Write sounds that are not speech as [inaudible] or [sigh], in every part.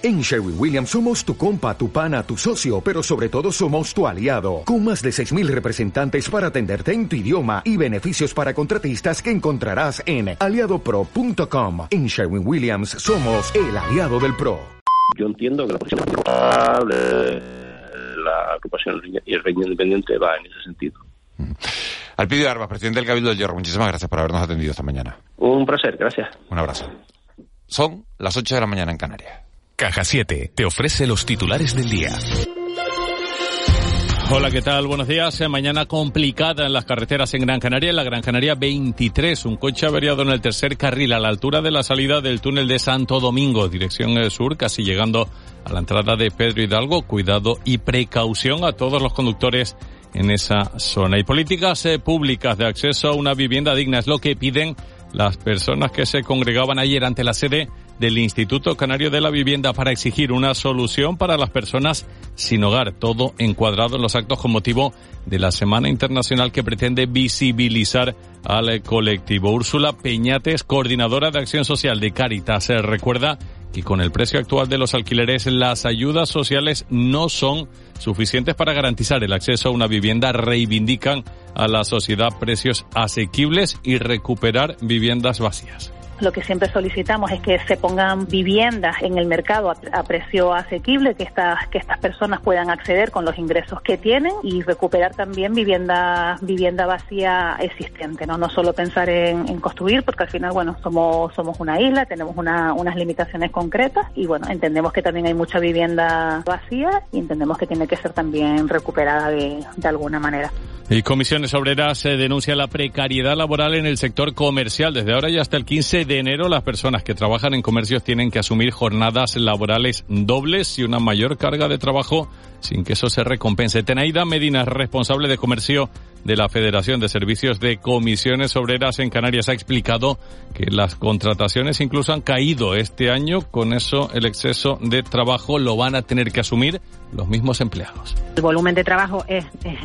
En Sherwin Williams somos tu compa, tu pana, tu socio, pero sobre todo somos tu aliado, con más de 6.000 representantes para atenderte en tu idioma y beneficios para contratistas que encontrarás en aliadopro.com. En Sherwin Williams somos el aliado del PRO. Yo entiendo que la posición la agrupación y el Reino Independiente va en ese sentido. Alpidio Arba, presidente del Cabildo del Hierro, muchísimas gracias por habernos atendido esta mañana. Un placer, gracias. Un abrazo. Son las 8 de la mañana en Canarias. Caja 7 te ofrece los titulares del día. Hola, ¿qué tal? Buenos días. Eh, mañana complicada en las carreteras en Gran Canaria. En la Gran Canaria 23, un coche averiado en el tercer carril a la altura de la salida del túnel de Santo Domingo, dirección eh, sur, casi llegando a la entrada de Pedro Hidalgo. Cuidado y precaución a todos los conductores en esa zona. Y políticas eh, públicas de acceso a una vivienda digna es lo que piden las personas que se congregaban ayer ante la sede del Instituto Canario de la Vivienda para exigir una solución para las personas sin hogar, todo encuadrado en los actos con motivo de la Semana Internacional que pretende visibilizar al colectivo. Úrsula Peñates, coordinadora de Acción Social de Caritas, se recuerda que con el precio actual de los alquileres las ayudas sociales no son suficientes para garantizar el acceso a una vivienda, reivindican a la sociedad precios asequibles y recuperar viviendas vacías. Lo que siempre solicitamos es que se pongan viviendas en el mercado a, precio asequible, que estas, que estas personas puedan acceder con los ingresos que tienen y recuperar también vivienda, vivienda vacía existente, ¿no? No solo pensar en, construir, porque al final, bueno, somos, somos una isla, tenemos unas limitaciones concretas y bueno, entendemos que también hay mucha vivienda vacía y entendemos que tiene que ser también recuperada de, de alguna manera. Y Comisiones Obreras se denuncia la precariedad laboral en el sector comercial. Desde ahora y hasta el 15 de enero, las personas que trabajan en comercios tienen que asumir jornadas laborales dobles y una mayor carga de trabajo sin que eso se recompense. Tenaida Medina, responsable de comercio de la Federación de Servicios de Comisiones Obreras en Canarias, ha explicado que las contrataciones incluso han caído este año. Con eso, el exceso de trabajo lo van a tener que asumir los mismos empleados. El volumen de trabajo es,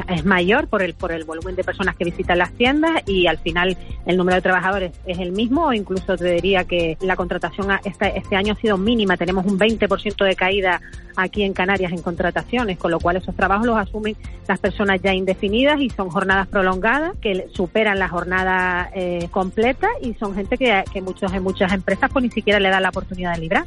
es, mayor por el, por el volumen de personas que visitan las tiendas y al final el número de trabajadores es el mismo o incluso te diría que la contratación este, este año ha sido mínima. Tenemos un 20% de caída aquí en Canarias en contrataciones, con lo cual esos trabajos los asumen las personas ya indefinidas y son jornadas prolongadas que superan la jornada eh, completa y son gente que, muchos, en muchas empresas pues ni siquiera le dan la oportunidad de librar.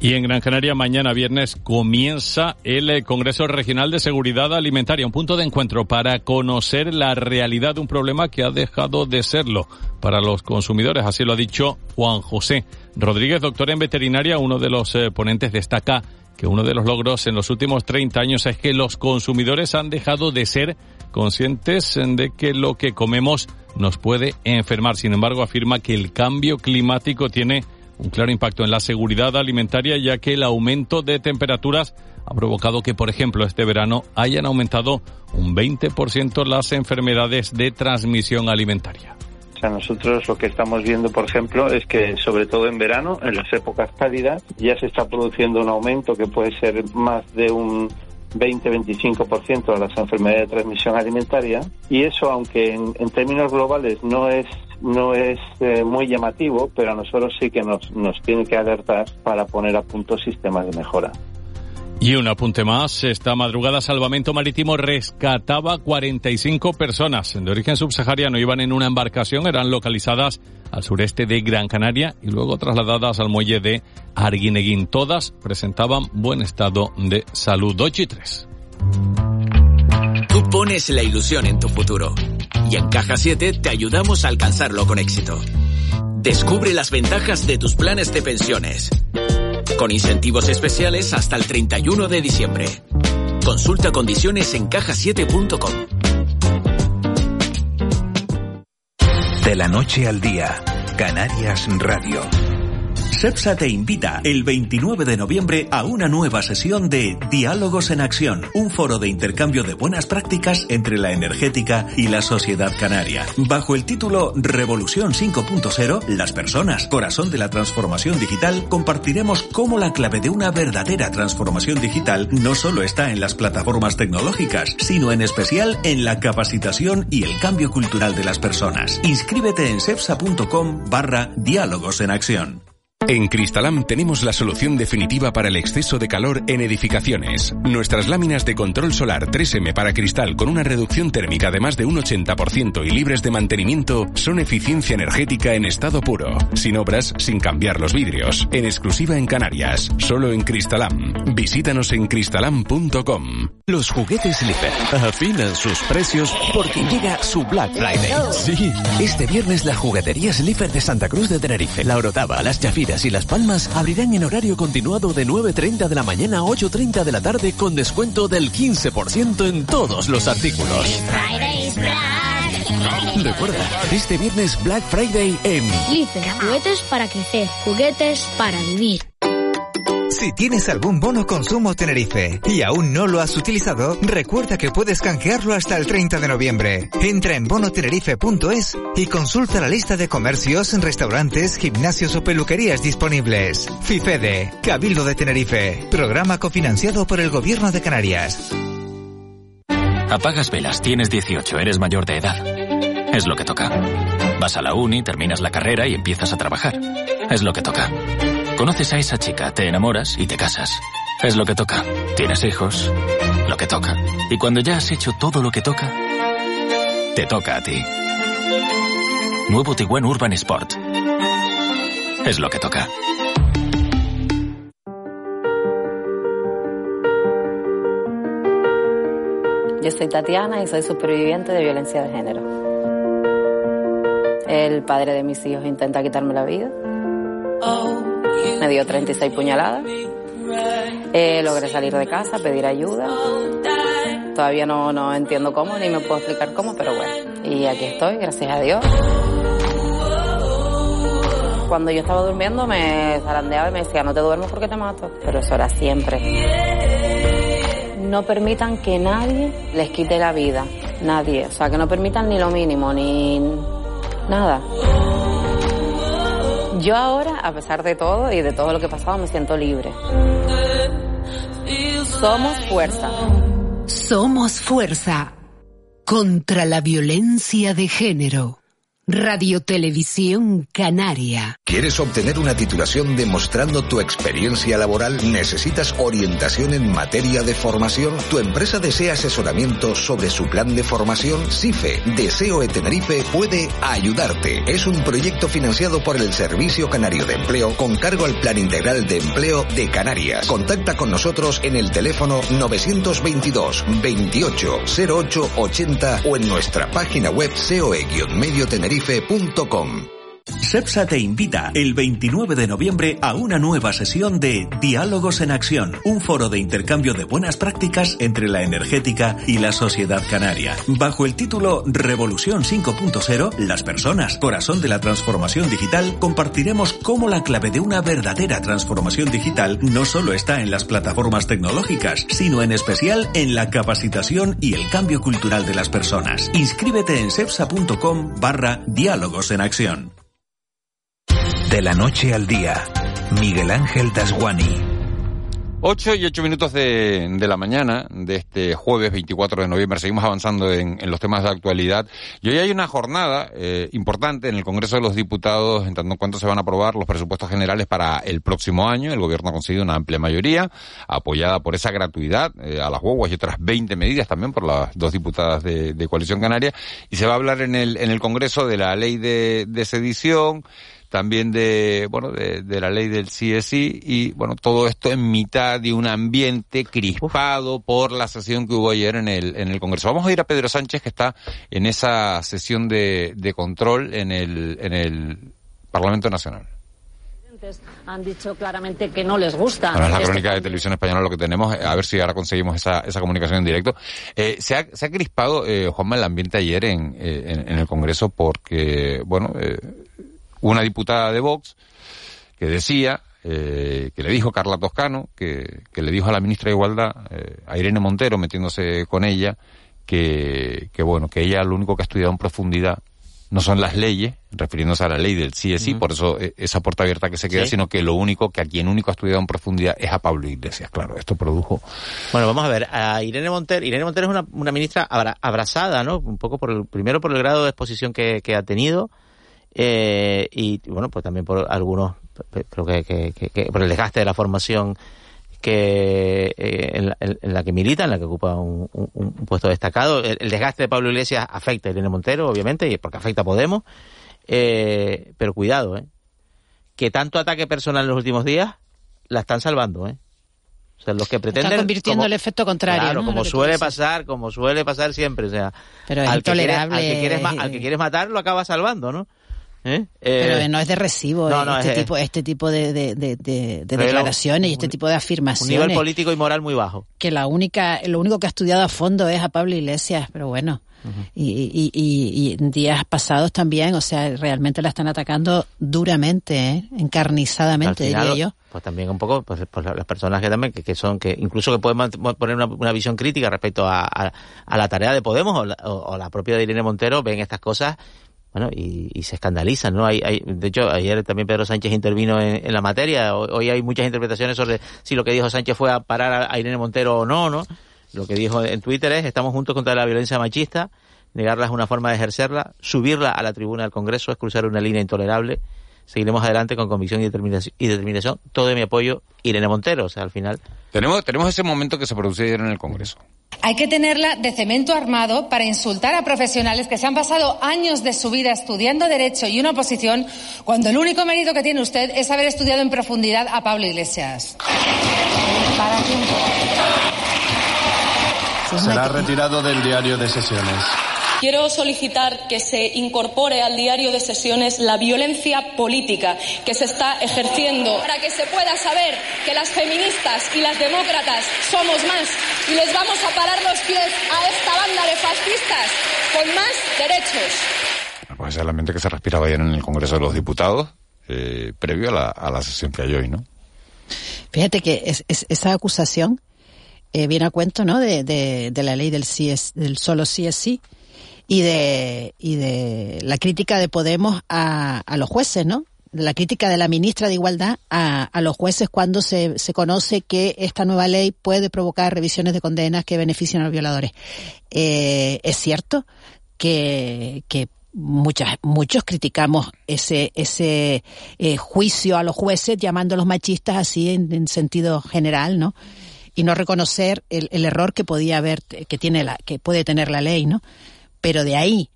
Y en Gran Canaria mañana viernes comienza el eh, Congreso Regional de Seguridad Alimentaria, un punto de encuentro para conocer la realidad de un problema que ha dejado de serlo para los consumidores. Así lo ha dicho Juan José Rodríguez, doctor en veterinaria. Uno de los eh, ponentes destaca que uno de los logros en los últimos 30 años es que los consumidores han dejado de ser conscientes de que lo que comemos nos puede enfermar. Sin embargo, afirma que el cambio climático tiene un claro impacto en la seguridad alimentaria ya que el aumento de temperaturas ha provocado que, por ejemplo, este verano hayan aumentado un 20% las enfermedades de transmisión alimentaria. O sea, nosotros lo que estamos viendo, por ejemplo, es que sobre todo en verano, en las épocas cálidas, ya se está produciendo un aumento que puede ser más de un 20-25% de las enfermedades de transmisión alimentaria y eso, aunque en, términos globales no es no es eh, muy llamativo, pero a nosotros sí que nos, nos tiene que alertar para poner a punto sistemas de mejora. Y un apunte más, esta madrugada Salvamento Marítimo rescataba 45 personas de origen subsahariano, iban en una embarcación, eran localizadas al sureste de Gran Canaria y luego trasladadas al muelle de Arguineguín. Todas presentaban buen estado de salud. 8 y 3. Tú pones la ilusión en tu futuro y en Caja 7 te ayudamos a alcanzarlo con éxito. Descubre las ventajas de tus planes de pensiones con incentivos especiales hasta el 31 de diciembre. Consulta condiciones en cajasiete.com. De la noche al día, Canarias Radio. CEPSA te invita el 29 de noviembre a una nueva sesión de Diálogos en Acción, un foro de intercambio de buenas prácticas entre la energética y la sociedad canaria. Bajo el título Revolución 5.0, las personas, corazón de la transformación digital, compartiremos cómo la clave de una verdadera transformación digital no solo está en las plataformas tecnológicas, sino en especial en la capacitación y el cambio cultural de las personas. Inscríbete en cepsa.com barra Diálogos en Acción. En Cristalam tenemos la solución definitiva para el exceso de calor en edificaciones. Nuestras láminas de control solar 3M para cristal con una reducción térmica de más de un 80% y libres de mantenimiento son eficiencia energética en estado puro, sin obras, sin cambiar los vidrios, en exclusiva en Canarias, solo en Cristalam. Visítanos en cristalam.com. Los juguetes Slipper afinan sus precios porque llega su Black Friday. Sí, este viernes la juguetería Slipper de Santa Cruz de Tenerife, la Orotava, las Chafiras y Las Palmas abrirán en horario continuado de 9.30 de la mañana a 8.30 de la tarde con descuento del 15% en todos los artículos. Recuerda, este viernes Black Friday en Lice, juguetes para crecer, juguetes para vivir. Si tienes algún bono consumo Tenerife y aún no lo has utilizado, recuerda que puedes canjearlo hasta el 30 de noviembre. Entra en bonotenerife.es y consulta la lista de comercios, restaurantes, gimnasios o peluquerías disponibles. FIFEDE, Cabildo de Tenerife, programa cofinanciado por el Gobierno de Canarias. Apagas velas, tienes 18, eres mayor de edad. Es lo que toca. Vas a la uni, terminas la carrera y empiezas a trabajar. Es lo que toca. Conoces a esa chica, te enamoras y te casas. Es lo que toca. Tienes hijos. Lo que toca. Y cuando ya has hecho todo lo que toca, te toca a ti. Nuevo Tiguan Urban Sport. Es lo que toca. Yo soy Tatiana y soy superviviente de violencia de género. El padre de mis hijos intenta quitarme la vida. Me dio 36 puñaladas. Eh, logré salir de casa, pedir ayuda. Todavía no, no entiendo cómo, ni me puedo explicar cómo, pero bueno. Y aquí estoy, gracias a Dios. Cuando yo estaba durmiendo me zarandeaba y me decía, no te duermes porque te mato. Pero eso era siempre. No permitan que nadie les quite la vida. Nadie. O sea, que no permitan ni lo mínimo, ni nada. Yo ahora, a pesar de todo y de todo lo que he pasado, me siento libre. Somos fuerza. Somos fuerza contra la violencia de género. Radio Televisión Canaria. ¿Quieres obtener una titulación demostrando tu experiencia laboral? ¿Necesitas orientación en materia de formación? ¿Tu empresa desea asesoramiento sobre su plan de formación? SIFE, Deseo de Tenerife, puede ayudarte. Es un proyecto financiado por el Servicio Canario de Empleo con cargo al Plan Integral de Empleo de Canarias. Contacta con nosotros en el teléfono 922 28 08 80 o en nuestra página web seoe-medio tenerife tenerife.com. SEPSA te invita el 29 de noviembre a una nueva sesión de Diálogos en Acción, un foro de intercambio de buenas prácticas entre la energética y la sociedad canaria. Bajo el título Revolución 5.0, las personas, corazón de la transformación digital, compartiremos cómo la clave de una verdadera transformación digital no solo está en las plataformas tecnológicas, sino en especial en la capacitación y el cambio cultural de las personas. Inscríbete en sepsa.com barra Diálogos en Acción. De la noche al día, Miguel Ángel Dasguani. 8 y 8 minutos de, de, la mañana de este jueves 24 de noviembre. Seguimos avanzando en, en los temas de actualidad. Y hoy hay una jornada eh, importante en el Congreso de los Diputados, en tanto en cuanto se van a aprobar los presupuestos generales para el próximo año. El Gobierno ha conseguido una amplia mayoría, apoyada por esa gratuidad eh, a las guaguas y otras 20 medidas también por las dos diputadas de, de Coalición Canaria. Y se va a hablar en el, en el Congreso de la ley de, de sedición también de, bueno, de, de, la ley del CSI y, bueno, todo esto en mitad de un ambiente crispado por la sesión que hubo ayer en el, en el Congreso. Vamos a ir a Pedro Sánchez que está en esa sesión de, de control en el, en el Parlamento Nacional han dicho claramente que no les gusta. Bueno, es la crónica de televisión española lo que tenemos, a ver si ahora conseguimos esa, esa comunicación en directo. Eh, se, ha, se ha crispado, eh, Juanma, el ambiente ayer en, eh, en, en, el Congreso porque, bueno, eh, una diputada de Vox que decía, eh, que le dijo Carla Toscano, que, que, le dijo a la ministra de Igualdad, eh, a Irene Montero, metiéndose con ella, que, que bueno, que ella lo único que ha estudiado en profundidad no son las leyes, refiriéndose a la ley del sí es sí, uh -huh. por eso eh, esa puerta abierta que se queda, ¿Sí? sino que lo único que a quien único ha estudiado en profundidad es a Pablo Iglesias. Claro, esto produjo. Bueno, vamos a ver, a Irene Montero, Irene Montero es una, una ministra abra, abrazada, ¿no? Un poco por el, primero por el grado de exposición que, que ha tenido, eh, y bueno, pues también por algunos creo que, que, que, por el desgaste de la formación que eh, en, la, en, la, que milita, en la que ocupa un, un, un puesto destacado. El, el, desgaste de Pablo Iglesias afecta a Irene Montero, obviamente, y porque afecta a Podemos. Eh, pero cuidado, ¿eh? que tanto ataque personal en los últimos días la están salvando, ¿eh? O sea, los que pretenden... Están convirtiendo como, el efecto contrario, Claro, ¿no? como suele pasar, como suele pasar siempre, o sea... Pero es al que, quieres, al, que quieres, al que quieres matar lo acaba salvando, ¿no? ¿Eh? Pero Eh, no es de recibo no, eh, no, este, es- tipo, este tipo de, de, de, de- declaraciones y este tipo de un afirmaciones. nivel político y moral muy bajo. que la única, lo único que ha estudiado a fondo es a Pablo Iglesias, pero bueno. y, y, y, y en días pasados también, o sea, realmente la están atacando duramente, ¿eh? encarnizadamente, Al final, diría yo. Pues también un poco, pues, pues las personas que también, que, que son, que incluso que pueden poner una, una visión crítica respecto a, a, a la tarea de Podemos o la, o, o la propia de Irene Montero, ven estas cosas, bueno, y, y se escandalizan, ¿no? Hay, hay, de hecho, ayer también Pedro Sánchez intervino en, la materia, hoy, hay muchas interpretaciones sobre si lo que dijo Sánchez fue a parar a, Irene Montero o no, ¿no? Lo que dijo en Twitter es, estamos juntos contra la violencia machista, negarla es una forma de ejercerla, subirla a la tribuna del Congreso es cruzar una línea intolerable, seguiremos adelante con convicción y determinación, y determinación. todo mi apoyo, Irene Montero, o sea, al final... Tenemos, tenemos ese momento que se produce ayer en el Congreso. Hay que tenerla de cemento armado para insultar a profesionales que se han pasado años de su vida estudiando Derecho y una oposición, cuando el único mérito que tiene usted es haber estudiado en profundidad a Pablo Iglesias. Para tiempo. Será retirado del diario de sesiones. Quiero solicitar que se incorpore al diario de sesiones la violencia política que se está ejerciendo para que se pueda saber que las feministas y las demócratas somos más y les vamos a parar los pies a esta banda de fascistas con más derechos. Pues es el ambiente que se respiraba ayer en el Congreso de los Diputados, eh, previo a la, a la sesión que hay hoy, ¿no? Fíjate que es, es- esa acusación eh, viene a cuento, ¿no? De, de, de la ley del CS, del solo sí es sí y de y de la crítica de Podemos a, a los jueces, ¿no? La crítica de la ministra de Igualdad a, a los jueces cuando se, se conoce que esta nueva ley puede provocar revisiones de condenas que benefician a los violadores. Eh, es cierto que, que muchas, muchos criticamos ese, ese eh, juicio a los jueces llamándolos machistas así en, en sentido general, ¿no? Y no reconocer el, el error que podía haber, que tiene la, que puede tener la ley, ¿no? Pero de ahí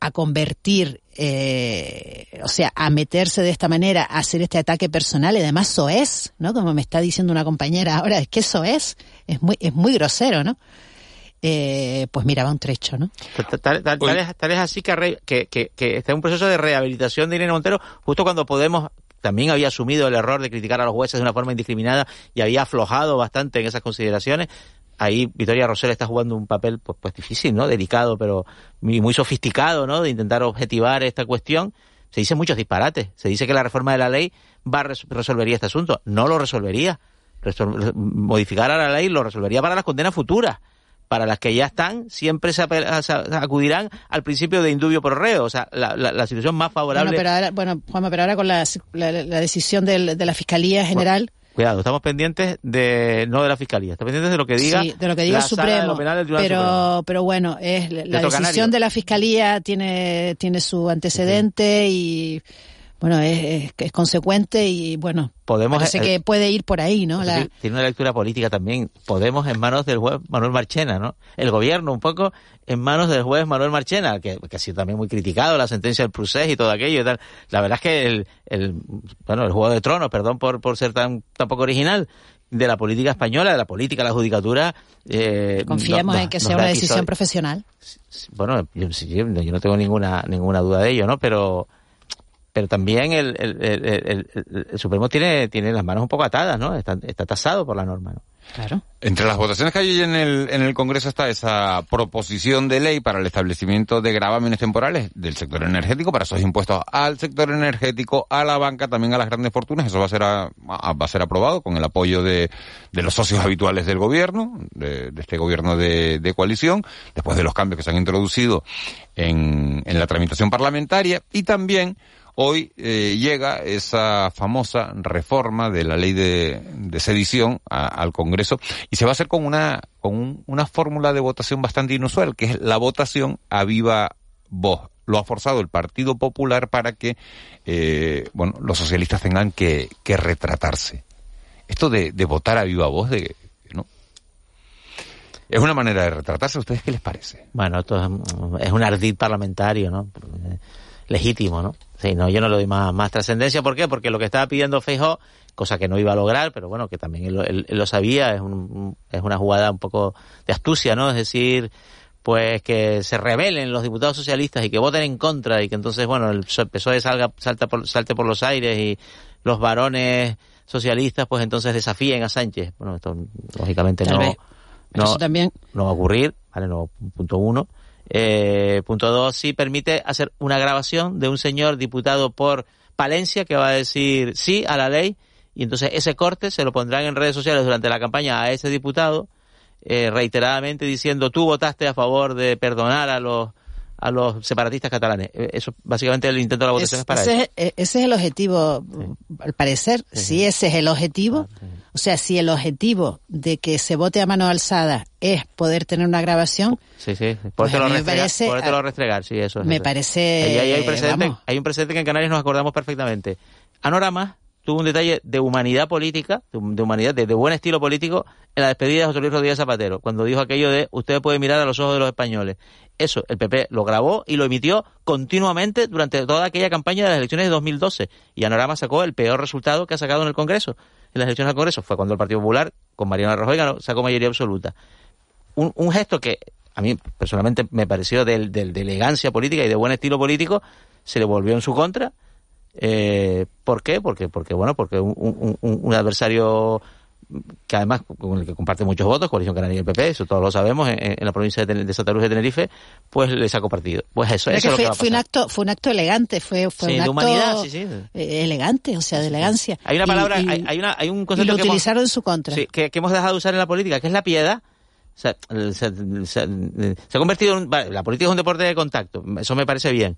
a convertir, eh, o sea, a meterse de esta manera, a hacer este ataque personal, y además eso es, ¿no? Como me está diciendo una compañera ahora, es que eso es, es muy, es muy grosero, ¿no? Eh, pues mira, va un trecho, ¿no? Tal, tal- tal- tal es, tal es así que, re- que, que, que está en un proceso de rehabilitación de Irene Montero, justo cuando Podemos también había asumido el error de criticar a los jueces de una forma indiscriminada y había aflojado bastante en esas consideraciones. Ahí Victoria Rosell está jugando un papel pues, pues difícil, ¿no? Delicado, pero muy, muy sofisticado, ¿no? De intentar objetivar esta cuestión. Se dice muchos disparates. Se dice que la reforma de la ley va a res- resolvería este asunto. No lo resolvería. Resol- modificar a la ley lo resolvería para las condenas futuras para las que ya están, siempre se, acudirán al principio de indubio por reo, o sea, la, la- situación más favorable. Bueno, pero ahora, bueno, Juanma, pero ahora con la, la, la decisión del- de la Fiscalía General, Cuidado, estamos pendientes de no de la fiscalía, estamos pendientes de lo que diga, sí, de lo que diga la el Sala de Supremo, Penal del Tribunal Supremo. pero, pero bueno, es la decisión Canario. de la Fiscalía tiene, tiene su antecedente y, bueno, es, es, es consecuente y, bueno, Podemos parece eh, que puede ir por ahí, ¿no? La- tiene una lectura política también. Podemos en manos del juez Manuel Marchena, ¿no? El gobierno un poco en manos del juez Manuel Marchena, que, que ha sido también muy criticado, la sentencia del Prusés y todo aquello y tal. La verdad es que el, el bueno, el Juego de Tronos, perdón por, por ser tan, tan poco original, de la política española, de la política, la judicatura. Eh, Confiemos no- en que sea una decisión profesional. bueno, yo, yo no tengo ninguna ninguna duda de ello, ¿no? Pero pero también el, el, el, el- el- el Supremo tiene tiene las manos un poco atadas, ¿no? Está, está tasado por la norma, ¿no? Claro. Entre las votaciones que hay en el, en el Congreso está esa proposición de ley para el establecimiento de gravámenes temporales del sector energético, para esos impuestos al sector energético, a la banca, también a las grandes fortunas. Eso va a ser, a- a- va a ser aprobado con el apoyo de, de los socios habituales del gobierno, de, de este gobierno de, de coalición, después de los cambios que se han introducido en, en la tramitación parlamentaria y también Hoy eh, llega esa famosa reforma de la ley de, de sedición a- al Congreso y se va a hacer con una con un- una fórmula de votación bastante inusual, que es la votación a viva voz. lo ha forzado el Partido Popular para que, eh, bueno, los socialistas tengan que, que retratarse. Esto de, de votar a viva voz, de, ¿no? Es una manera de retratarse. ¿A ustedes qué les parece? Bueno, esto es, es un ardid parlamentario, ¿no? Legítimo, ¿no? Sí, no, yo no le doy más, más trascendencia. ¿Por qué? Porque lo que estaba pidiendo Feijóo, cosa que no iba a lograr, pero bueno, que también él, él- él lo sabía, es, un, es una jugada un poco de astucia, ¿no? Es decir, pues que se rebelen los diputados socialistas y que voten en contra y que entonces, bueno, el PSOE salga, salta por, salte por los aires y los varones socialistas, pues entonces desafíen a Sánchez. Bueno, esto lógicamente Tal no, vez. no, también. no va a ocurrir, ¿vale? No, punto uno. Eh, punto dos, sí permite hacer una grabación de un señor diputado por Palencia que va a decir sí a la ley y entonces ese corte se lo pondrán en redes sociales durante la campaña a ese diputado eh, reiteradamente diciendo tú votaste a favor de perdonar a los a los separatistas catalanes. Eh, Eso básicamente el intento de la votación es, para ese, eso. es, eh, ese es el objetivo, al parecer, si ese es el objetivo, o sea, si el objetivo de que se vote a mano alzada es poder tener una grabación, Sí, sí. Pues a mí me parece- podértelo restregar, sí, eso es. me eso. parece, Ahí, ahí hay, un precedente, vamos. hay un precedente que en Canarias nos acordamos perfectamente. Anorama tuvo un detalle de humanidad política, de, humanidad, de, buen estilo político, en la despedida de José Luis Rodríguez Zapatero, cuando dijo aquello de usted puede mirar a los ojos de los españoles. Eso, el PP lo grabó y lo emitió continuamente durante toda aquella campaña de las elecciones de 2012. Y Anorama sacó el peor resultado que ha sacado en el Congreso. En las elecciones al Congreso fue cuando el Partido Popular, con Mariano Rajoy, ganó, sacó mayoría absoluta un, un gesto que a mí personalmente me pareció de, de- de elegancia política y de buen estilo político, se le volvió en su contra. Eh, ¿Por qué? Porque, porque bueno, porque un, un- un- un adversario que además con el que comparte muchos votos, Coalición Canaria y el PP, eso todos lo sabemos, en, en la provincia de, Santa Cruz de Tenerife, pues le sacó partido. Pues eso, es lo que fue, va a fue un pasar. acto, fue un acto elegante, fue, fue Sí, un de acto humanidad, sí, sí. eh, elegante, o sea, de elegancia. Hay una Y- palabra, y- hay, hay una, hay un y concepto lo que hemos- utilizaron en su contra. Que, que hemos dejado de usar en la política, que es la piedad. O sea, se, se- se ha convertido en... la política es un deporte de contacto, eso me parece bien.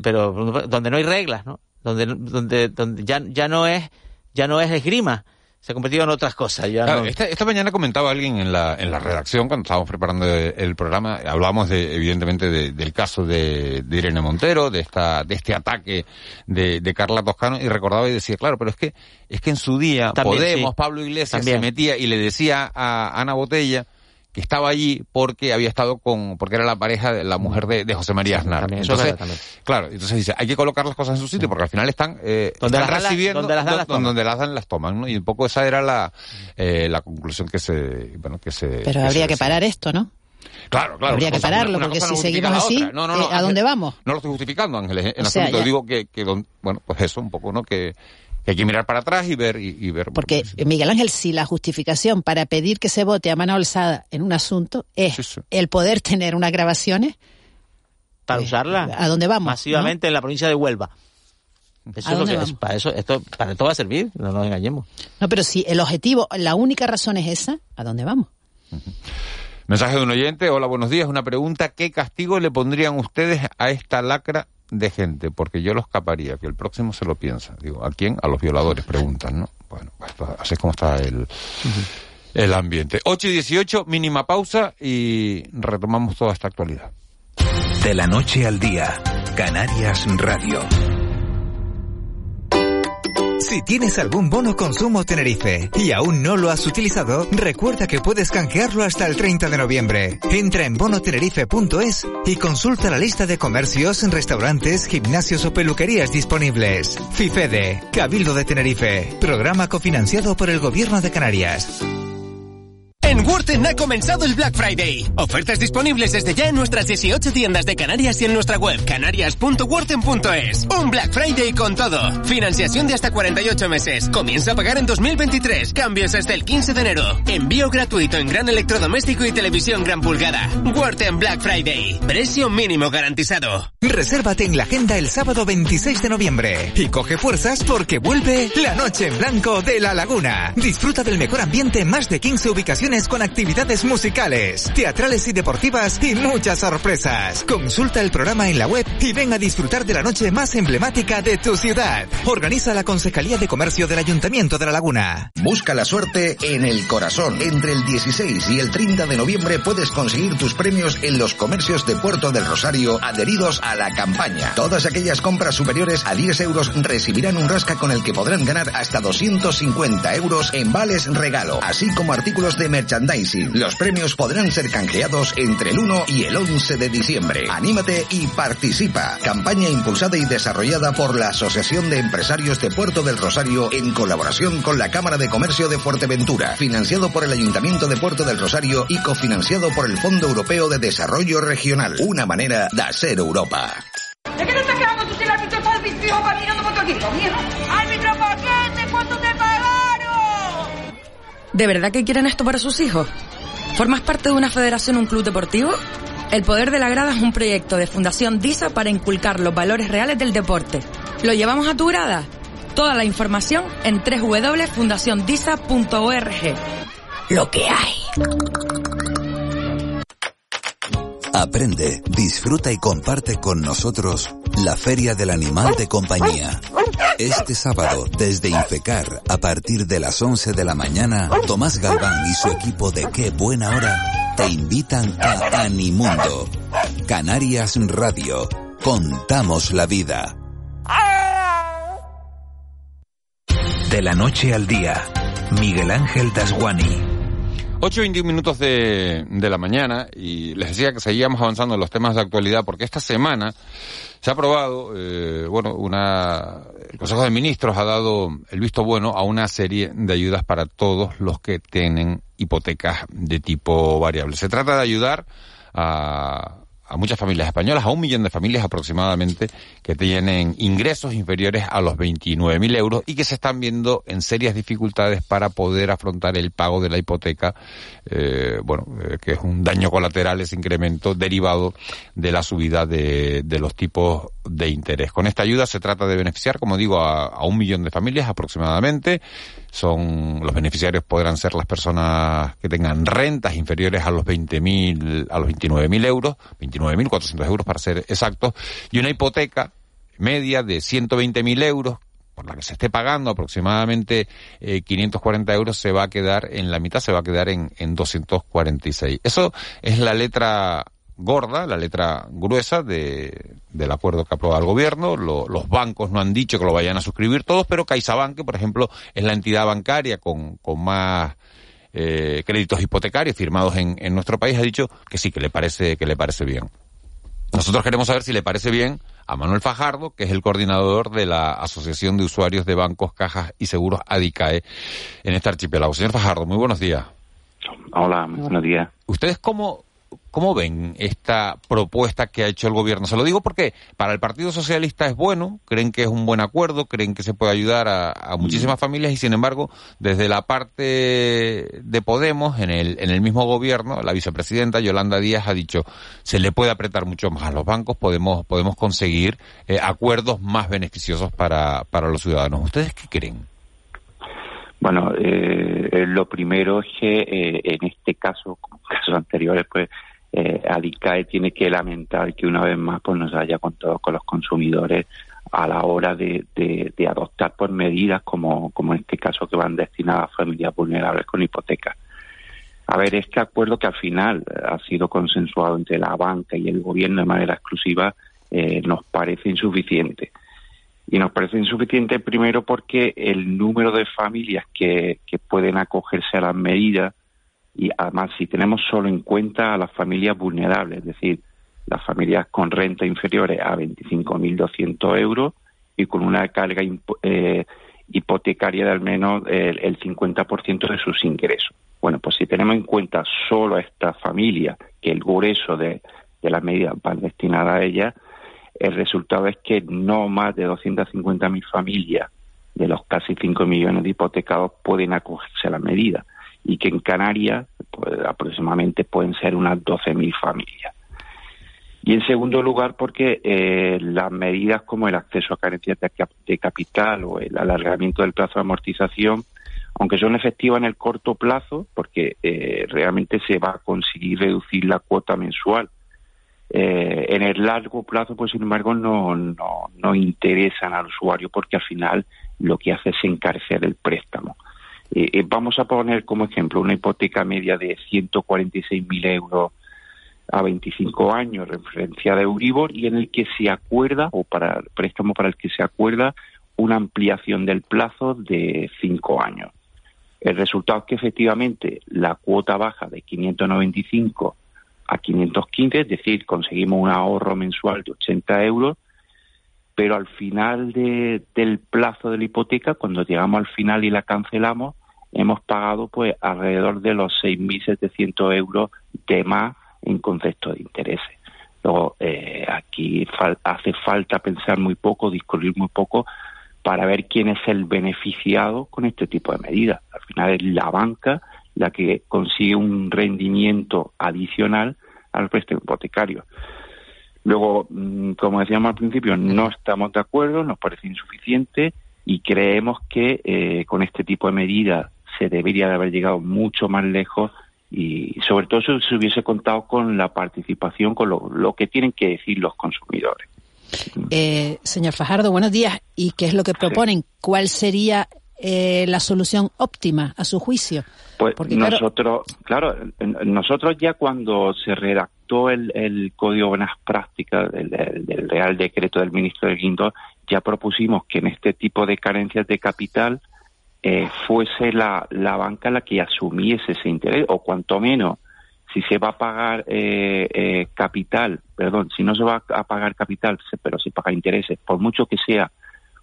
Pero, pero donde no hay reglas, ¿no? Donde, donde, donde ya, ya no es ya no es esgrima, se ha convertido en otras cosas. Ya Claro, no- esta, esta mañana comentaba alguien en la, en la redacción, cuando estábamos preparando el, programa, hablamos de, evidentemente de- del caso de, de Irene Montero, de esta, de este ataque de, de Carla Toscano, y recordaba y decía, claro, pero es que, es que en su día También, Podemos, sí. Pablo Iglesias También. se metía y le decía a Ana Botella que estaba allí porque había estado con, porque era la pareja de la mujer de, de José María Aznar. también, Entonces, también. claro, entonces dice, hay que colocar las cosas en su sitio porque al final están, eh, Donde están las dan las- recibiendo, donde las dan, las toman. donde las dan las toman, ¿no? Y un poco esa era la, eh, la conclusión que se, bueno, que se. Pero habría que parar esto, ¿no? Claro, claro. Habría que cosa- pararlo, una porque si no seguimos así, otra. No, no, no, ¿a Ángel, dónde vamos? No lo estoy justificando, Ángeles, en O sea, absoluto. ya- Digo que, que don- bueno, pues eso, un poco, ¿no? Que, que hay que mirar para atrás y ver, y, y ver. Porque, eh, Miguel Ángel, si la justificación para pedir que se vote a mano alzada en un asunto es el poder tener unas grabaciones, para usarla. ¿a dónde vamos? Masivamente en la provincia de Huelva. Eso ¿A es lo que es. Para eso, esto, para esto va a servir, no nos engañemos. No, pero si el objetivo, la única razón es esa, ¿a dónde vamos? Mensaje de un oyente, hola, buenos días. Una pregunta, ¿qué castigo le pondrían ustedes a esta lacra de gente? Porque yo lo escaparía, que el próximo se lo piensa. Digo, ¿a quién? A los violadores, preguntan, ¿no? Bueno, pues esto- así es como está el, el ambiente. 8 y 18, mínima pausa y retomamos toda esta actualidad. De la noche al día, Canarias Radio. Si tienes algún bono consumo Tenerife y aún no lo has utilizado, recuerda que puedes canjearlo hasta el 30 de noviembre. Entra en bonotenerife.es y consulta la lista de comercios, restaurantes, gimnasios o peluquerías disponibles. FIFEDE, Cabildo de Tenerife, programa cofinanciado por el Gobierno de Canarias. En Worten ha comenzado el Black Friday. Ofertas disponibles desde ya en nuestras 18 tiendas de Canarias y en nuestra web canarias.worten.es. Un Black Friday con todo. Financiación de hasta 48 meses. Comienza a pagar en 2023. Cambios hasta el 15 de enero. Envío gratuito en gran electrodoméstico y televisión gran pulgada. Worten Black Friday. Precio mínimo garantizado. Resérvate en la agenda el sábado 26 de noviembre y coge fuerzas porque vuelve la Noche en Blanco de La Laguna. Disfruta del mejor ambiente en más de 15 ubicaciones con actividades musicales, teatrales y deportivas y muchas sorpresas. Consulta el programa en la web y ven a disfrutar de la noche más emblemática de tu ciudad. Organiza la Concejalía de Comercio del Ayuntamiento de La Laguna. Busca la suerte en el corazón. Entre el 16 y el 30 de noviembre puedes conseguir tus premios en los comercios de Puerto del Rosario adheridos a la campaña. Todas aquellas compras superiores a 10 euros recibirán un rasca con el que podrán ganar hasta 250 euros en vales regalo, así como artículos de Los premios podrán ser canjeados entre el 1 y el 11 de diciembre. Anímate y participa. Campaña impulsada y desarrollada por la Asociación de Empresarios de Puerto del Rosario en colaboración con la Cámara de Comercio de Fuerteventura, financiado por el Ayuntamiento de Puerto del Rosario y cofinanciado por el Fondo Europeo de Desarrollo Regional. Una manera de hacer Europa. ¿De qué te estás quedando tú si el árbitro está vistido caminando por tu equipo, mierda? ¡Árbitro paquete! ¿Cuánto te pagaron? ¿De verdad que quieren esto para sus hijos? ¿Formas parte de una federación un club deportivo? El Poder de la Grada es un proyecto de Fundación DISA para inculcar los valores reales del deporte. ¿Lo llevamos a tu grada? Toda la información en www.fundaciondisa.org. Lo que hay. Aprende, disfruta y comparte con nosotros la Feria del Animal de Compañía. Este sábado, desde Infecar, a partir de las 11 de la mañana, Tomás Galván y su equipo de Qué Buena Hora te invitan a Animundo. Canarias Radio. Contamos la vida. De la noche al día, Miguel Ángel Dasguani. 8 y 21 minutos de, de, la mañana y les decía que seguíamos avanzando en los temas de actualidad porque esta semana se ha aprobado, eh, bueno, una, el Consejo de Ministros ha dado el visto bueno a una serie de ayudas para todos los que tienen hipotecas de tipo variable. Se trata de ayudar a, a muchas familias españolas, a un millón de familias aproximadamente, que tienen ingresos inferiores a los 29.000 euros y que se están viendo en serias dificultades para poder afrontar el pago de la hipoteca, eh, bueno, eh, que es un daño colateral, ese incremento derivado de la subida de, los tipos de interés. Con esta ayuda se trata de beneficiar, como digo, a un millón de familias aproximadamente. Son, los beneficiarios podrán ser las personas que tengan rentas inferiores a los 20.000, a los 29.000 euros, 29.400 euros para ser exactos, y una hipoteca media de 120.000 euros por la que se esté pagando aproximadamente eh, 540 euros se va a quedar en la mitad, se va a quedar en, en 246. Eso es la letra gorda, la letra gruesa de, del acuerdo que aprueba el gobierno. Lo, los bancos no han dicho que lo vayan a suscribir todos, pero CaixaBank, por ejemplo, es la entidad bancaria con, con más eh, créditos hipotecarios firmados en, en nuestro país, ha dicho que sí, que le parece, que le parece bien. Nosotros queremos saber si le parece bien a Manuel Fajardo, que es el coordinador de la Asociación de Usuarios de Bancos, Cajas y Seguros ADICAE en este archipiélago. Señor Fajardo, muy buenos días. Hola, muy buenos días. ¿Ustedes cómo, ¿Cómo ven esta propuesta que ha hecho el gobierno? Se lo digo porque para el Partido Socialista es bueno, creen que es un buen acuerdo, creen que se puede ayudar a, a muchísimas familias y sin embargo, desde la parte de Podemos, en el, en el mismo gobierno, la vicepresidenta Yolanda Díaz ha dicho, se le puede apretar mucho más a los bancos, podemos, podemos conseguir eh, acuerdos más beneficiosos para, para los ciudadanos. ¿Ustedes qué creen? Bueno, eh, lo primero es que eh, en este caso, como casos anteriores, pues eh, Adicae tiene que lamentar que una vez más pues nos haya contado con los consumidores a la hora de, de, adoptar por medidas como, como en este caso que van destinadas a familias vulnerables con hipotecas. A ver, este acuerdo que al final ha sido consensuado entre la banca y el gobierno de manera exclusiva eh, nos parece insuficiente. Y nos parece insuficiente primero porque el número de familias que, que pueden acogerse a las medidas y además si tenemos solo en cuenta a las familias vulnerables, es decir, las familias con renta inferiores a 25.200 euros y con una carga eh, hipotecaria de al menos el, el 50% de sus ingresos. Bueno, pues si tenemos en cuenta solo a esta familia, que el grueso de, de las medidas van destinadas a ellas, el resultado es que no más de 250.000 familias de los casi 5 millones de hipotecados pueden acogerse a la medida y que en Canarias pues, aproximadamente pueden ser unas 12.000 familias. Y en segundo lugar, porque eh, las medidas como el acceso a carencias de, capital o el alargamiento del plazo de amortización, aunque son efectivas en el corto plazo, porque eh, realmente se va a conseguir reducir la cuota mensual. Eh, en el largo plazo, pues sin embargo, no, no, no interesan al usuario porque al final lo que hace es encarecer el préstamo. Eh, vamos a poner como ejemplo una hipoteca media de 146.000 euros a 25 años, referencia de Euribor, y en el que se acuerda, o para préstamo para el que se acuerda, una ampliación del plazo de 5 años. El resultado es que efectivamente la cuota baja de 595 a 515, es decir, conseguimos un ahorro mensual de 80 euros, pero al final del plazo de la hipoteca, cuando llegamos al final y la cancelamos, hemos pagado pues alrededor de los 6.700 euros de más en concepto de intereses. Luego, eh, aquí hace falta pensar muy poco, discurrir muy poco para ver quién es el beneficiado con este tipo de medidas. Al final es la banca la que consigue un rendimiento adicional al préstamo hipotecario. Luego, mm, como decíamos al principio, no estamos de acuerdo, nos parece insuficiente y creemos que eh, con este tipo de medidas se debería de haber llegado mucho más lejos y sobre todo si se hubiese contado con la participación, con lo, que tienen que decir los consumidores. Eh, señor Fajardo, buenos días. ¿Y qué es lo que proponen? ¿Cuál sería eh, la solución óptima a su juicio? Pues nosotros, claro, nosotros ya cuando se redactó el, Código de Buenas Prácticas del, Real Decreto del Ministro del Guindo, ya propusimos que en este tipo de carencias de capital eh, fuese la, la banca la que asumiese ese interés, o cuanto menos, si se va a pagar eh, eh, capital, perdón, si no se va a pagar capital, pero se paga intereses, por mucho que sea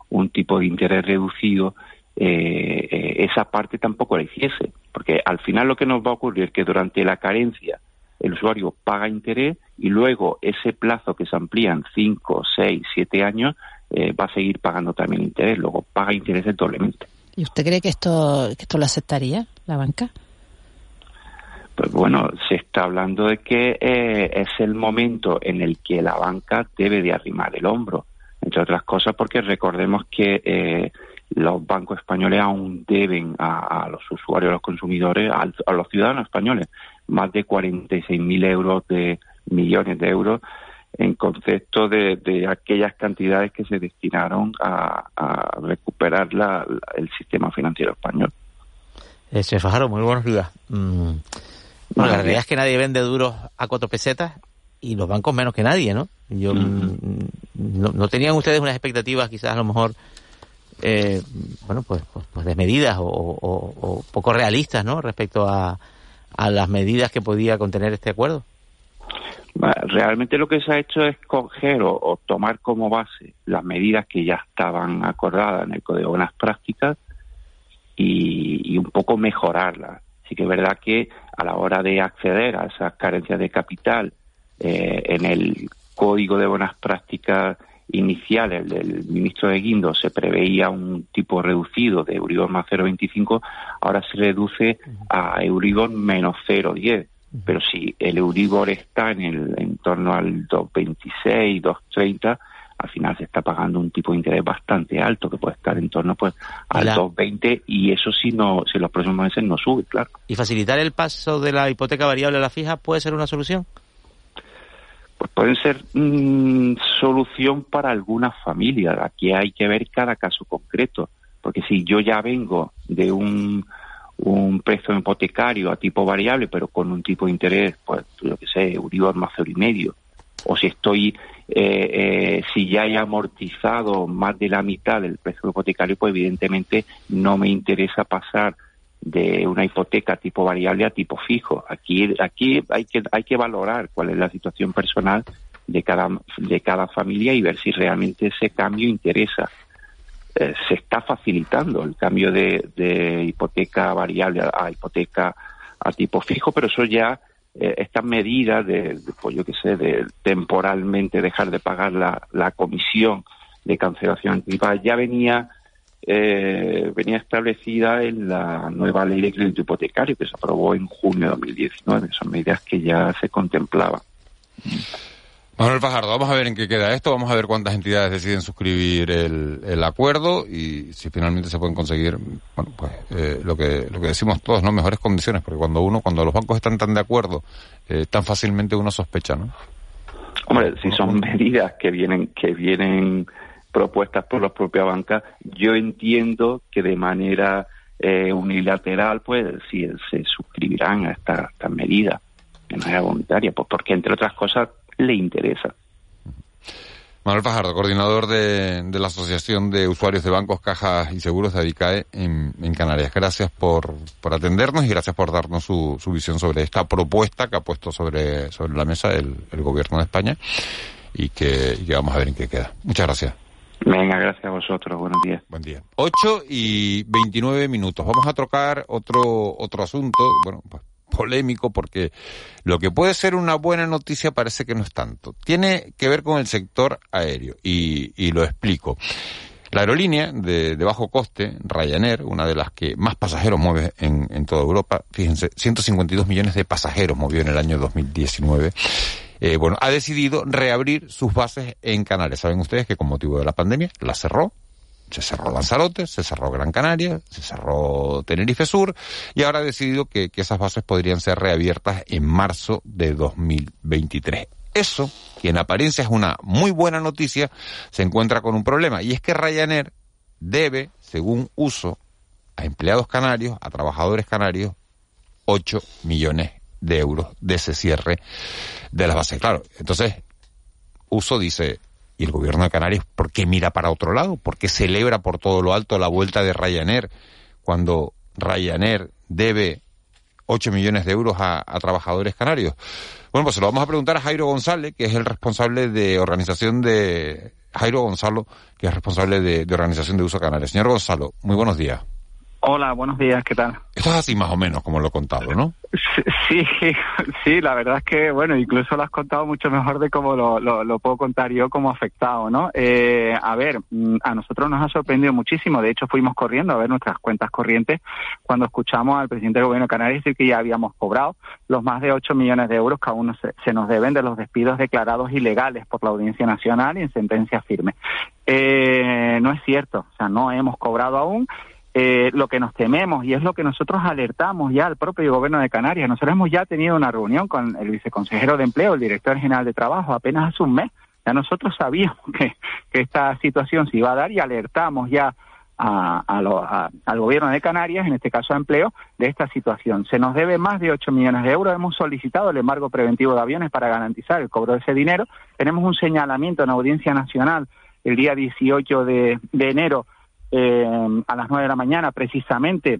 un tipo de interés reducido, esa parte tampoco la hiciese, porque al final lo que nos va a ocurrir es que durante la carencia el usuario paga interés y luego ese plazo que se amplía en 5, 6, 7 años va a seguir pagando también interés, luego paga intereses doblemente. ¿Y usted cree que esto, que esto lo aceptaría la banca? Pues bueno, se está hablando de que eh, es el momento en el que la banca debe de arrimar el hombro, entre otras cosas porque recordemos que eh, los bancos españoles aún deben a, los usuarios, a los consumidores, a, a los ciudadanos españoles, más de 46.000 euros de millones de euros en concepto de, aquellas cantidades que se destinaron a, recuperar el sistema financiero español. Eh, se Fajaro, muy buenos días. Mm, la realidad es que nadie vende duros a cuatro pesetas y los bancos menos que nadie, ¿no? Yo, mm, no, tenían ustedes unas expectativas quizás a lo mejor, eh, bueno, pues, pues, pues desmedidas o, o, poco realistas, ¿no? Respecto a, a las medidas que podía contener este acuerdo. Realmente lo que se ha hecho es coger o, tomar como base las medidas que ya estaban acordadas en el Código de Buenas Prácticas y, un poco mejorarlas. Sí que es verdad que a la hora de acceder a esas carencias de capital eh, en el Código de Buenas Prácticas inicial, el del ministro de Guindo, se preveía un tipo reducido de Euribor más 0,25, ahora se reduce a Euribor menos 0,10 pero si el Euribor está en, el, en torno al 2,26, 2,30, al final se está pagando un tipo de interés bastante alto que puede estar en torno pues al 2,20 y eso si no si los próximos meses no sube, claro. ¿Y facilitar el paso de la hipoteca variable a la fija puede ser una solución? Pues pueden ser mm, solución para algunas familias. Aquí hay que ver cada caso concreto, porque si yo ya vengo de un un préstamo hipotecario a tipo variable, pero con un tipo de interés, pues, lo que sé, Euribor más cero y medio, o si estoy, eh, eh, si ya he amortizado más de la mitad del préstamo hipotecario, pues evidentemente no me interesa pasar de una hipoteca tipo variable a tipo fijo. Aquí, aquí hay que, hay que valorar cuál es la situación personal de cada, de cada familia y ver si realmente ese cambio interesa. Eh, se está facilitando el cambio de, hipoteca variable a, hipoteca a tipo fijo, pero eso ya, eh, estas medidas de, pues yo qué sé, de temporalmente dejar de pagar la, la comisión de cancelación anticipada, ya venía eh, venía establecida en la nueva ley de crédito hipotecario que se aprobó en junio de 2019. Son medidas que ya se contemplaban. Manuel Fajardo, vamos a ver en qué queda esto, vamos a ver cuántas entidades deciden suscribir el, acuerdo y si finalmente se pueden conseguir, bueno, pues eh, lo que lo que decimos todos, ¿no? Mejores condiciones, porque cuando uno, cuando los bancos están tan de acuerdo, eh, tan fácilmente uno sospecha, ¿no? Hombre, si son [laughs] medidas que vienen que vienen propuestas por la propia banca, yo entiendo que de manera eh, unilateral, pues sí, se suscribirán a estas esta medidas de manera voluntaria, pues porque entre otras cosas le interesa. Manuel Fajardo, coordinador de, la Asociación de Usuarios de Bancos, Cajas y Seguros de ADICAE en, Canarias. Gracias por, por, atendernos y gracias por darnos su, su, visión sobre esta propuesta que ha puesto sobre, sobre la mesa el, el Gobierno de España y que, y que vamos a ver en qué queda. Muchas gracias. Venga, gracias a vosotros. Buenos días. Buen día. 8 y 29 minutos. Vamos a tocar otro, otro asunto. Bueno, pues polémico porque lo que puede ser una buena noticia parece que no es tanto. Tiene que ver con el sector aéreo y, y lo explico. La aerolínea de, bajo coste, Ryanair, una de las que más pasajeros mueve en, en, toda Europa, fíjense, 152 millones de pasajeros movió en el año 2019, eh, bueno, ha decidido reabrir sus bases en Canarias. Saben ustedes que con motivo de la pandemia la cerró, se cerró Lanzarote, se cerró Gran Canaria, se cerró Tenerife Sur y ahora ha decidido que, que esas bases podrían ser reabiertas en marzo de 2023. Eso, que en apariencia es una muy buena noticia, se encuentra con un problema y es que Ryanair debe, según uso, a empleados canarios, a trabajadores canarios, 8 millones de euros de ese cierre de las bases. Claro, entonces, uso dice, y el gobierno de Canarias, ¿por qué mira para otro lado? ¿Por qué celebra por todo lo alto la vuelta de Ryanair cuando Ryanair debe 8 millones de euros a, trabajadores canarios? Bueno, pues se lo vamos a preguntar a Jairo González, que es el responsable de organización de... Jairo Gonzalo, que es responsable de, organización de uso Canarias. Señor Gonzalo, muy buenos días. Hola, buenos días, ¿qué tal? Esto es así más o menos como lo he contado, ¿no? [laughs] Sí, sí, la verdad es que, bueno, incluso lo has contado mucho mejor de cómo lo, lo, puedo contar yo como afectado, ¿no? Eh, a ver, mm, a nosotros nos ha sorprendido muchísimo, de hecho fuimos corriendo a ver nuestras cuentas corrientes cuando escuchamos al presidente del gobierno de Canarias decir que ya habíamos cobrado los más de 8 millones de euros que aún se, se nos deben de los despidos declarados ilegales por la Audiencia Nacional y en sentencia firme. Eh, no es cierto, o sea, no hemos cobrado aún eh, lo que nos tememos y es lo que nosotros alertamos ya al propio gobierno de Canarias. Nosotros hemos ya tenido una reunión con el viceconsejero de empleo, el director general de trabajo, apenas hace un mes. Ya nosotros sabíamos [laughs] que, esta situación se iba a dar y alertamos ya a, al gobierno de Canarias, en este caso a empleo, de esta situación. Se nos debe más de 8 millones de euros. Hemos solicitado el embargo preventivo de aviones para garantizar el cobro de ese dinero. Tenemos un señalamiento en Audiencia Nacional el día 18 de enero eh, a las nueve de la mañana precisamente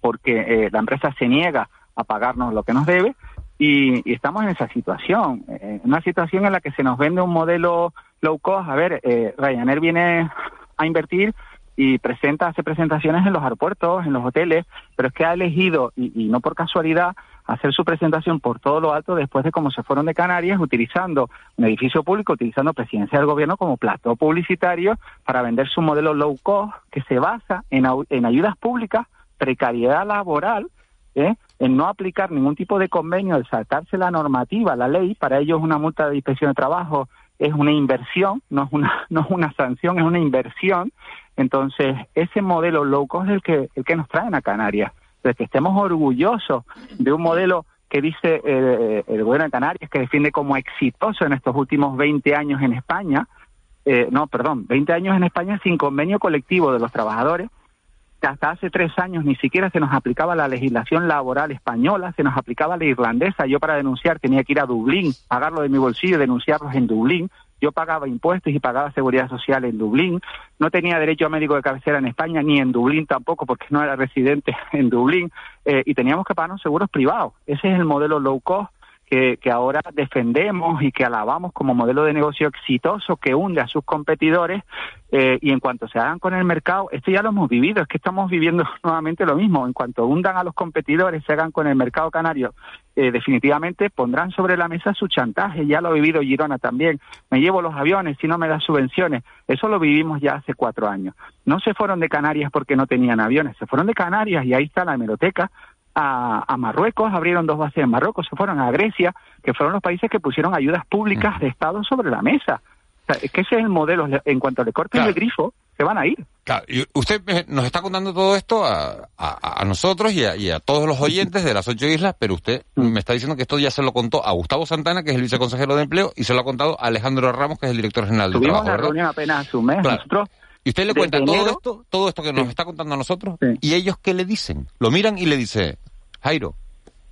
porque eh, la empresa se niega a pagarnos lo que nos debe y, estamos en esa situación, eh, una situación en la que se nos vende un modelo low cost. A ver, eh, Ryanair viene a invertir y presenta, hace presentaciones en los aeropuertos, en los hoteles, pero es que ha elegido, y no por casualidad, hacer su presentación por todo lo alto después de cómo se fueron de Canarias utilizando un edificio público, utilizando presidencia del gobierno como plato publicitario para vender su modelo low cost que se basa en, en ayudas públicas, precariedad laboral, ¿eh? en no aplicar ningún tipo de convenio, de saltarse la normativa, la ley, para ellos una multa de inspección de trabajo es una inversión, no es una, [laughs] no es una sanción, es una inversión. Entonces, ese modelo low cost es el que, el que nos traen a Canarias de que estemos orgullosos de un modelo que dice eh, el gobierno de Canarias, que defiende como exitoso en estos últimos 20 años en España, eh, no, perdón, 20 años en España sin convenio colectivo de los trabajadores, que hasta hace tres años ni siquiera se nos aplicaba la legislación laboral española, se nos aplicaba la irlandesa. Yo para denunciar tenía que ir a Dublín, pagarlo de mi bolsillo, denunciarlos en Dublín. Yo pagaba impuestos y pagaba seguridad social en Dublín. No tenía derecho a médico de cabecera en España, ni en Dublín tampoco, porque no era residente [laughs] en Dublín. Eh, y teníamos que pagarnos seguros privados. Ese es el modelo low cost que, que, ahora defendemos y que alabamos como modelo de negocio exitoso que hunde a sus competidores eh, y en cuanto se hagan con el mercado, esto ya lo hemos vivido, es que estamos viviendo [laughs] nuevamente lo mismo, en cuanto hundan a los competidores, se hagan con el mercado canario, eh, definitivamente pondrán sobre la mesa su chantaje, ya lo ha vivido Girona también, me llevo los aviones si no me das subvenciones, eso lo vivimos ya hace cuatro años. No se fueron de Canarias porque no tenían aviones, se fueron de Canarias y ahí está la hemeroteca a, a, Marruecos, abrieron dos bases en Marruecos, se fueron a Grecia, que fueron los países que pusieron ayudas públicas de Estado sobre la mesa. O sea, es que ese es el modelo. En cuanto le corten Claro. el grifo, se van a ir. Claro, y usted nos está contando todo esto a, a- a nosotros y a, y a todos los oyentes de las ocho islas, pero usted me está diciendo que esto ya se lo contó a Gustavo Santana, que es el viceconsejero de empleo, y se lo ha contado a Alejandro Ramos, que es el director general Tuvimos trabajo, la ¿verdad? reunión apenas hace un mes. Claro. Nosotros, Y usted le cuenta todo enero- esto, todo esto que nos está contando a nosotros, y ellos qué le dicen, lo miran y le dice, Jairo,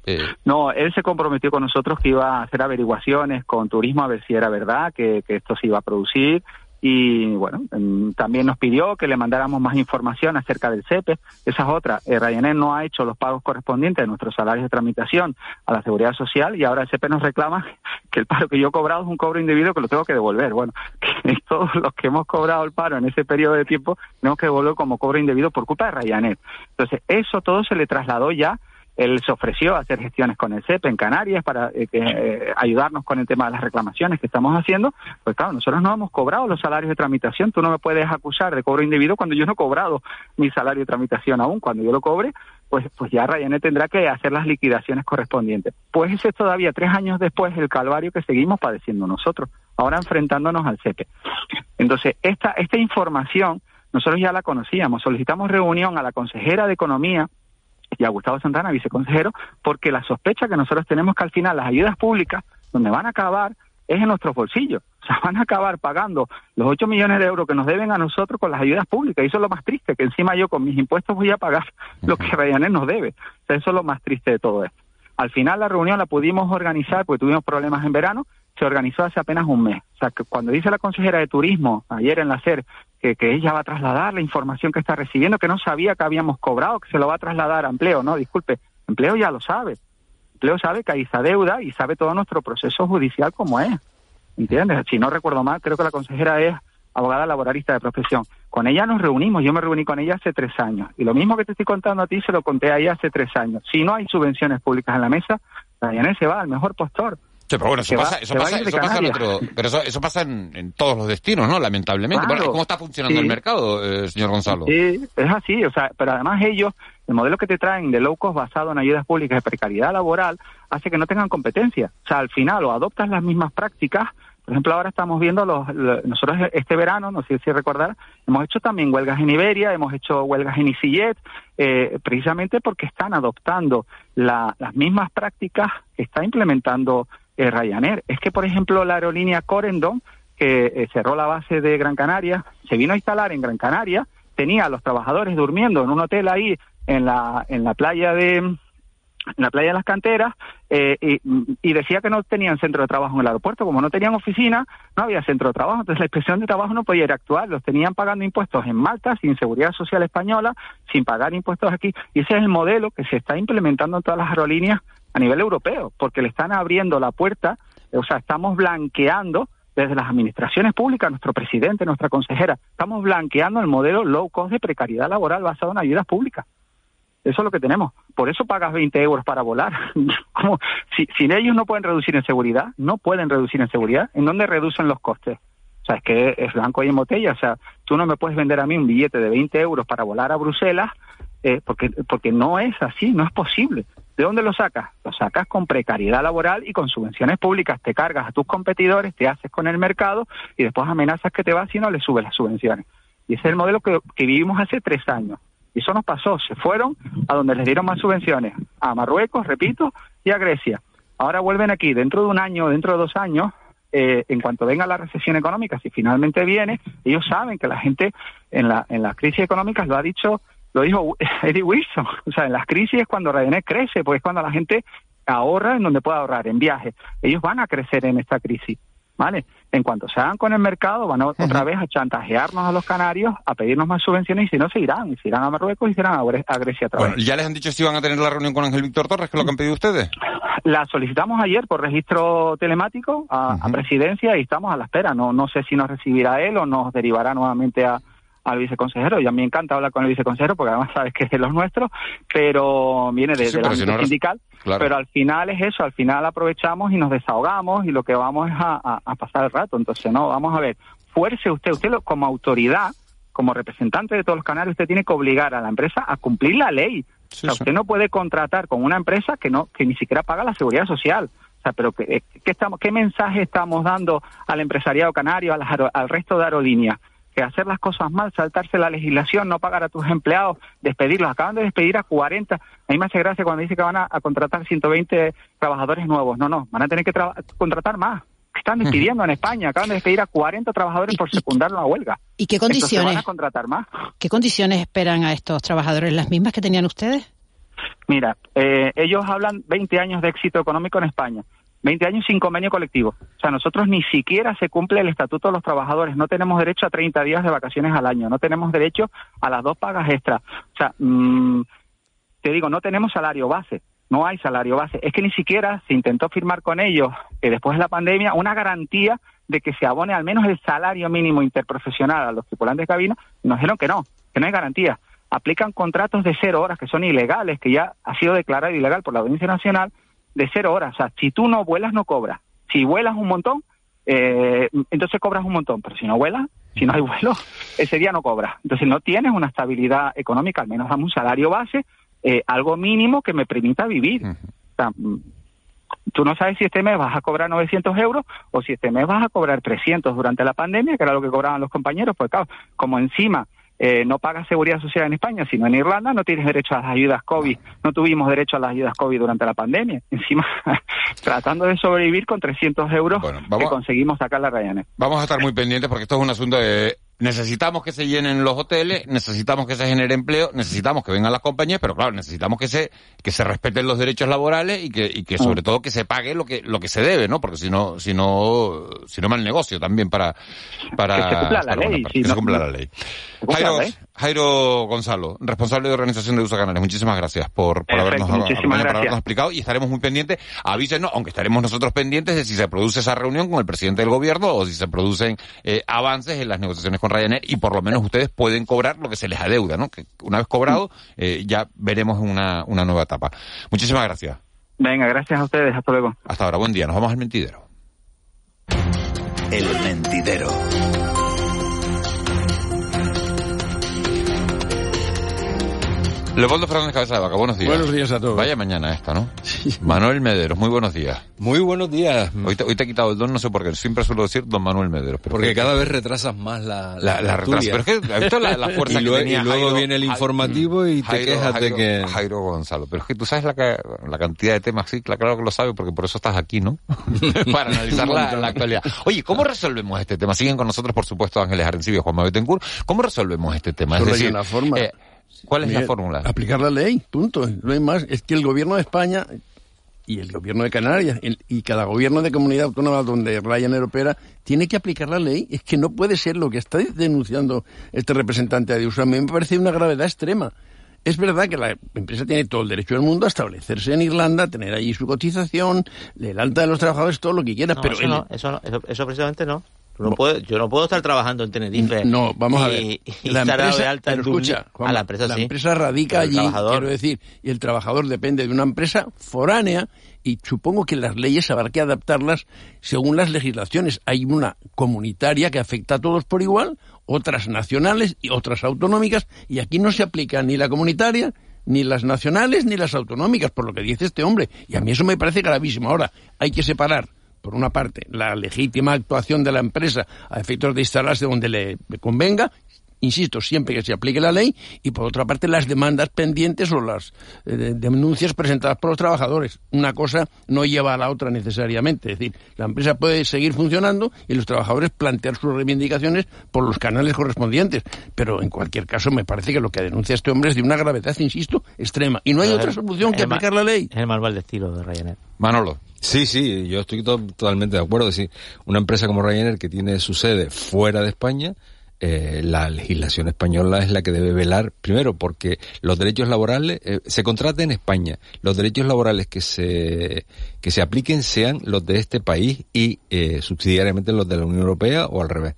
eh, No, él se comprometió con nosotros que iba a hacer averiguaciones con turismo a ver si era verdad que, que esto se iba a producir y bueno, em, también nos pidió que le mandáramos más información acerca del CEPE. Esa es otra. Eh, Ryanair no ha hecho los pagos correspondientes de nuestros salarios de tramitación a la seguridad social y ahora el CEPE nos reclama [laughs] que el paro que yo he cobrado es un cobro indebido que lo tengo que devolver. Bueno, [laughs] que todos los que hemos cobrado el paro en ese periodo de tiempo tenemos que devolver como cobro indebido por culpa de Ryanair. Entonces, eso todo se le trasladó ya él se ofreció a hacer gestiones con el CEP en Canarias para eh, eh, ayudarnos con el tema de las reclamaciones que estamos haciendo. Pues claro, nosotros no hemos cobrado los salarios de tramitación. Tú no me puedes acusar de cobro indebido cuando yo no he cobrado mi salario de tramitación aún. Cuando yo lo cobre, pues, pues ya Ryanair tendrá que hacer las liquidaciones correspondientes. Pues ese es todavía tres años después el calvario que seguimos padeciendo nosotros, ahora enfrentándonos al CEPE. Entonces, esta, esta información nosotros ya la conocíamos. Solicitamos reunión a la consejera de Economía y a Gustavo Santana, viceconsejero, porque la sospecha que nosotros tenemos que al final las ayudas públicas, donde van a acabar, es en nuestros bolsillos. [laughs] O sea, van a acabar pagando los 8 millones de euros que nos deben a nosotros con las ayudas públicas. Y eso es lo más triste, que encima yo con mis impuestos voy a pagar [laughs] lo que Ryanair nos debe. O sea, eso es lo más triste de todo esto. Al final la reunión la pudimos organizar porque tuvimos problemas en verano, se organizó hace apenas un mes. O sea, que cuando dice la consejera de Turismo ayer en la SER que, que ella va a trasladar la información que está recibiendo, que no sabía que habíamos cobrado, que se lo va a trasladar a Empleo, no, disculpe, Empleo ya lo sabe. Empleo sabe que hay esa deuda y sabe todo nuestro proceso judicial como es. ¿Entiendes? Si no recuerdo mal, creo que la consejera es abogada laboralista de profesión. Con ella nos reunimos, yo me reuní con ella hace tres años. Y lo mismo que te estoy contando a ti, se lo conté a ella hace tres años. Si no hay subvenciones públicas en la mesa, Ryanair se va al mejor postor. Sí, pero bueno, eso va- pasa, eso pasa, eso pasa en otro, pero eso, eso pasa en, en todos los destinos, ¿no? Lamentablemente. Claro, ¿Cómo está funcionando sí. el mercado, eh, señor Gonzalo? Sí, es así, o sea, pero además ellos, el modelo que te traen de low cost basado en ayudas públicas de precariedad laboral hace que no tengan competencia. O sea, al final o adoptas las mismas prácticas, por ejemplo, ahora estamos viendo los, lo- nosotros este verano, no sé si recordar, hemos hecho también huelgas en Iberia, hemos hecho huelgas en EasyJet, eh, precisamente porque están adoptando la- las mismas prácticas que está implementando eh, Ryanair. Es que, por ejemplo, la aerolínea Corendon, que eh, cerró la base de Gran Canaria, se vino a instalar en Gran Canaria, tenía a los trabajadores durmiendo en un hotel ahí en la, en la playa de en la playa de las canteras eh, y, decía que no tenían centro de trabajo en el aeropuerto. Como no tenían oficina, no había centro de trabajo. Entonces la inspección de trabajo no podía ir a actuar. Los tenían pagando impuestos en Malta, sin seguridad social española, sin pagar impuestos aquí. Y ese es el modelo que se está implementando en todas las aerolíneas a nivel europeo, porque le están abriendo la puerta, o sea, estamos blanqueando desde las administraciones públicas, nuestro presidente, nuestra consejera, estamos blanqueando el modelo low cost de precariedad laboral basado en ayudas públicas. Eso es lo que tenemos. Por eso pagas 20 euros para volar. [laughs] ¿Cómo? Si, si ellos no pueden reducir en seguridad, no pueden reducir en seguridad, ¿en dónde reducen los costes? O sea, es que es blanco y en botella. O sea, tú no me puedes vender a mí un billete de 20 euros para volar a Bruselas eh, porque, porque no es así, no es posible. ¿De dónde lo sacas? Lo sacas con precariedad laboral y con subvenciones públicas. Te cargas a tus competidores, te haces con el mercado y después amenazas que te vas si no le subes las subvenciones. Y ese es el modelo que, que vivimos hace tres años. Y eso nos pasó. Se fueron a donde les dieron más subvenciones. A Marruecos, repito, y a Grecia. Ahora vuelven aquí. Dentro de un año, dentro de dos años, eh, en cuanto venga la recesión económica, si finalmente viene, ellos saben que la gente en la, en las crisis económicas lo ha dicho, lo dijo [laughs] Eddie Wilson. O sea, en las crisis es cuando Ryanair crece, pues es cuando la gente ahorra en donde puede ahorrar, en viajes. Ellos van a crecer en esta crisis. ¿Vale? En cuanto se hagan con el mercado, van a, otra vez a chantajearnos a los canarios, a pedirnos más subvenciones y si no, se irán. Y se irán a Marruecos y se irán a, Gre- a Grecia otra Bueno, vez. ya les han dicho si van a tener la reunión con Ángel Víctor Torres, que es lo que han pedido ustedes. La solicitamos ayer por registro telemático a, a presidencia y estamos a la espera. No, no sé si nos recibirá él o nos derivará nuevamente a, al viceconsejero. Y a mí me encanta hablar con el viceconsejero porque además [laughs] sabes que es de los nuestros, pero viene de, Sí, si no res- sindical. Claro. Pero al final es eso, al final aprovechamos y nos desahogamos y lo que vamos es a, a- a pasar el rato. Entonces, no, vamos a ver, fuerce usted, usted lo- como autoridad, como representante de todos los canales, usted tiene que obligar a la empresa a cumplir la ley. o sea, usted no puede contratar con una empresa que no que ni siquiera paga la seguridad social. O sea, pero ¿qué, qué estamos, qué mensaje estamos dando al empresariado canario, al, al resto de aerolíneas? Que hacer las cosas mal, saltarse la legislación, no pagar a tus empleados, despedirlos. Acaban de despedir a 40. A mí me hace gracia cuando dice que van a, a contratar 120 trabajadores nuevos. No, no, van a tener que contratar más. Están despidiendo en España, acaban de despedir a 40 trabajadores por secundar una huelga. ¿Y qué condiciones? van a contratar más. ¿Qué condiciones esperan a estos trabajadores? ¿Las mismas que tenían ustedes? Mira, eh, ellos hablan 20 años de éxito económico en España. 20 años sin convenio colectivo. O sea, nosotros ni siquiera se cumple el estatuto de los trabajadores. No tenemos derecho a 30 días de vacaciones al año. No tenemos derecho a las dos pagas extra. O sea, mmm, te digo, no tenemos salario base. No hay salario base. Es que ni siquiera se intentó firmar con ellos, eh, después de la pandemia, una garantía de que se abone al menos el salario mínimo interprofesional a los tripulantes de cabina. Nos dijeron que no, que no hay garantía. Aplican contratos de cero horas que son ilegales, que ya ha sido declarado ilegal por la Audiencia Nacional, de cero horas. O sea, si tú no vuelas, no cobras. Si vuelas un montón, eh, entonces cobras un montón. Pero si no vuelas, si no hay vuelo, [laughs] ese día no cobras. Entonces no tienes una estabilidad económica, al menos dame un salario base, eh, algo mínimo que me permita vivir. O sea, mm, tú no sabes si este mes vas a cobrar 900 euros o si este mes vas a cobrar 300 durante la pandemia, que era lo que cobraban los compañeros, pues claro, como encima eh, no pagas seguridad social en España, sino en Irlanda, no tienes derecho a las ayudas COVID. No tuvimos derecho a las ayudas COVID durante la pandemia. [laughs] Encima, tratando de sobrevivir con 300 euros que conseguimos sacar la Ryanair. Vamos a estar muy pendientes porque esto es un asunto de necesitamos que se llenen los hoteles, necesitamos que se genere empleo, necesitamos que vengan las compañías, pero claro, necesitamos que se que se respeten los derechos laborales y que y que sobre mm. todo que se pague lo que lo que se debe, ¿no? Porque si no si no si no mal negocio también para para que se cumpla la ley, que se cumpla la ley. Jairo, Jairo, Gonzalo, responsable de organización de USA Canales, muchísimas gracias por, por, habernos, explicado y estaremos muy pendientes. Avísenos, aunque estaremos nosotros pendientes de si se produce esa reunión con el presidente del gobierno o si se producen eh, avances en las negociaciones con Ryanair y por lo menos ustedes pueden cobrar lo que se les adeuda, ¿no? Que una vez cobrado eh, ya veremos una, una nueva etapa. Muchísimas gracias. Venga, gracias a ustedes. Hasta luego. Hasta ahora. Buen día. Nos vamos al mentidero. El mentidero. Leopoldo Fernández Cabeza de Vaca, buenos días. Buenos días a todos. Vaya mañana esta, ¿no? [laughs] Manuel Mederos, muy buenos días. Muy buenos días. Hoy te, hoy te he quitado el don, no sé por qué, siempre suelo decir don Manuel Mederos. Pero Porque cada vez retrasas más la La, la, retrasa, pero es que esto la, la fuerza [laughs] y, luego, que tenía y luego Jairo, viene el informativo y te quejas de que... Jairo Gonzalo, pero es que tú sabes la, la cantidad de temas, sí, claro que lo sabes, porque por eso estás aquí, ¿no? [laughs] Para analizar la, la actualidad. Oye, ¿cómo resolvemos este tema? Siguen con nosotros, por supuesto, Ángeles Arencibio y Juan Betancourt. ¿Cómo resolvemos este tema? Es decir, una forma. eh, ¿cuál es la fórmula? Aplicar la ley, punto. No hay más. Es que el gobierno de España y el gobierno de Canarias el- y cada gobierno de comunidad autónoma donde Ryanair opera tiene que aplicar la ley. Es que no puede ser lo que está denunciando este representante de USA. A mí me parece una gravedad extrema. Es verdad que la empresa tiene todo el derecho del mundo a establecerse en Irlanda, tener allí su cotización, el alta de los trabajadores, todo lo que quiera, No, pero eso, el- no, eso, no, eso, eso precisamente no. No puedes- yo no puedo estar trabajando en Tenerife. No, vamos a y- ver. [laughs] Y, la estar empresa, de alta en escucha, a la empresa sí. empresa radica allí, trabajador- quiero decir, y el trabajador depende de una empresa foránea y supongo que las leyes habrá que adaptarlas según las legislaciones. Hay una comunitaria que afecta a todos por igual, otras nacionales y otras autonómicas, y aquí no se aplica ni la comunitaria, ni las nacionales, ni las autonómicas, por lo que dice este hombre. Y a mí eso me parece gravísimo. Ahora, hay que separar por una parte, la legítima actuación de la empresa a efectos de instalarse donde le convenga, insisto, siempre que se aplique la ley, y por otra parte las demandas pendientes o las eh, de- denuncias presentadas por los trabajadores. Una cosa no lleva a la otra necesariamente. Es decir, la empresa puede seguir funcionando y los trabajadores plantear sus reivindicaciones por los canales correspondientes. Pero en cualquier caso me parece que lo que denuncia este hombre es de una gravedad, insisto, extrema. Y no hay otra es- solución que aplicar la ley. Es el manual de estilo de Ryanair. Manolo. Sí, sí, yo estoy to- totalmente de acuerdo. Es decir, una empresa como Ryanair que tiene su sede fuera de España, eh, la legislación española es la que debe velar, primero, porque los derechos laborales eh, se contraten en España. Los derechos laborales que se, que se apliquen sean los de este país y eh, subsidiariamente los de la Unión Europea o al revés.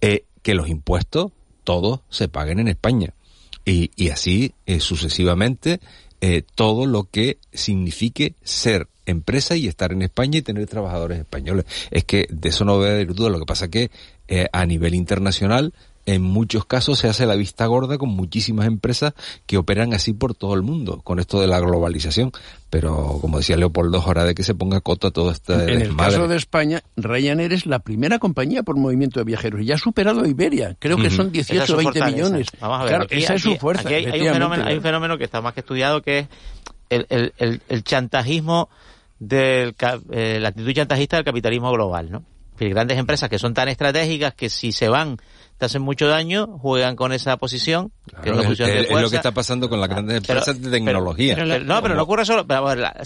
Eh, que los impuestos todos se paguen en España. Y, y así sucesivamente todo lo que signifique ser empresa y estar en España y tener trabajadores españoles. Es que de eso no debe haber duda. Lo que pasa que eh, a nivel internacional en muchos casos se hace la vista gorda con muchísimas empresas que operan así por todo el mundo, con esto de la globalización. Pero, como decía Leopoldo, es hora de que se ponga cota todo este En el caso de España, Ryanair es la primera compañía por movimiento de viajeros y ya ha superado a Iberia. Creo que son Esa es 18 su o 20 fortaleza. millones. Vamos a ver, Claro, aquí- esa es su fuerza. aquí hay, hay un fenómeno, hay un fenómeno que está más que estudiado que es el, el, el, el chantajismo del ca- eh, la actitud chantajista del capitalismo global, ¿no? Decir, grandes empresas que son tan estratégicas que si se van te hacen mucho daño, juegan con esa posición, que es una de lo que está pasando con las grandes Pero- empresas de tecnología. pero- pero- no, pero no ocurre solo. pero vamos a ver, la,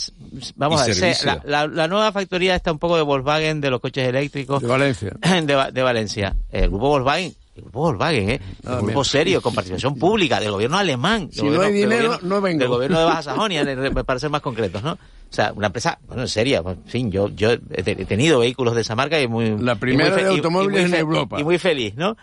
vamos a ver, se- la, la- la nueva factoría está un poco de Volkswagen, de los coches eléctricos. De Valencia. [laughs] De, Va- de Valencia. El grupo Volkswagen. El grupo Volkswagen, ¿eh? Ah, un grupo mira. serio, con participación pública, del gobierno alemán. del Si no hay dinero, gobierno- no vengo. Del gobierno de Baja Sajonia, [laughs] de- de- para ser más concretos, ¿no? O sea, una empresa, bueno, seria. En fin, yo, yo he te- he tenido vehículos de esa marca y muy... La primera muy de y- y automóviles en Europa. Y muy feliz, ¿no?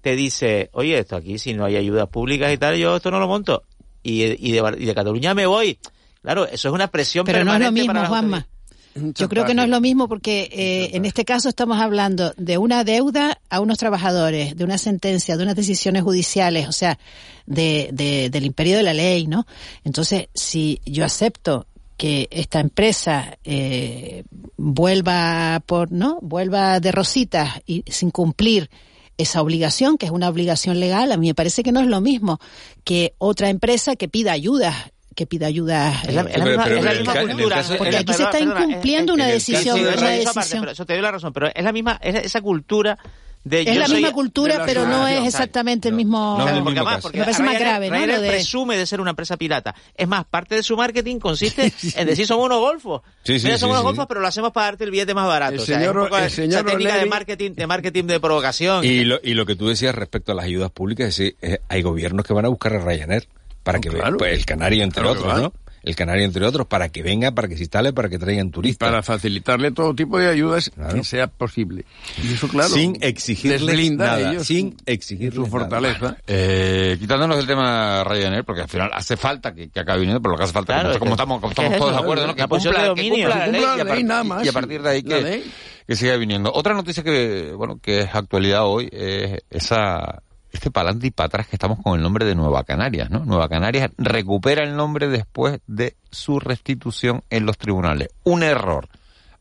Te dice, oye, esto aquí, si no hay ayudas públicas y tal, yo esto no lo monto. Y, y, de, y de Cataluña me voy. Claro, eso es una presión Pero no es permanente lo mismo, para Juanma. Yo creo que no es lo mismo porque eh, en este caso estamos hablando de una deuda a unos trabajadores, de una sentencia, de unas decisiones judiciales, o sea, de, de- del imperio de la ley, ¿no? Entonces, si yo acepto que esta empresa eh, vuelva por, ¿no? Vuelva de rositas y sin cumplir esa obligación, que es una obligación legal, a mí me parece que no es lo mismo que otra empresa que pida ayuda que pida ayuda Es la, eh, es la Pero- misma, pero es la en el misma ca- en el cultura. caso- porque aquí se está incumpliendo una decisión, una aparte, decisión. pero eso te doy la razón, pero es la misma, es esa cultura de Es yo la soy- misma cultura, pero no es exactamente el mismo. Es el porque mismo además, porque Me parece más grave, ¿no? Ryanair de- presume de ser una empresa pirata. Es más, parte de su marketing consiste [laughs] en decir somos unos golfos. Sí, sí, Mira, sí, somos unos sí. golfos, pero lo hacemos para darte el billete más barato. El o sea, es señor- un poco el esa señor técnica de marketing, de marketing de provocación. Y lo, y lo que tú decías respecto a las ayudas públicas, es decir, eh, hay gobiernos que van a buscar a Ryanair para que claro. ve- pues, el Canario entre Claro otros. ¿no? El Canario entre otros, para que venga, para que se instale, para que traigan turistas. Para facilitarle todo tipo de ayudas Claro. que sea posible. Y eso, claro. sin exigirles a nada, ellos sin exigirles su fortaleza. nada. Eh, quitándonos el tema Ryanair, porque al final hace falta que, que acabe viniendo, pero lo que hace falta, Claro, como, es como que- estamos, como es que estamos es todos de acuerdo, ¿no? que cumpla, que dominio. cumpla la Que ley, cumpla y la a par- ley, nada más, y a partir de ahí la que, ley. que siga viniendo. Otra noticia que, bueno, que es actualidad hoy es esa este pa'lante y para atrás que estamos con el nombre de Nueva Canarias, ¿no? Nueva Canarias recupera el nombre después de su restitución en los tribunales. Un error.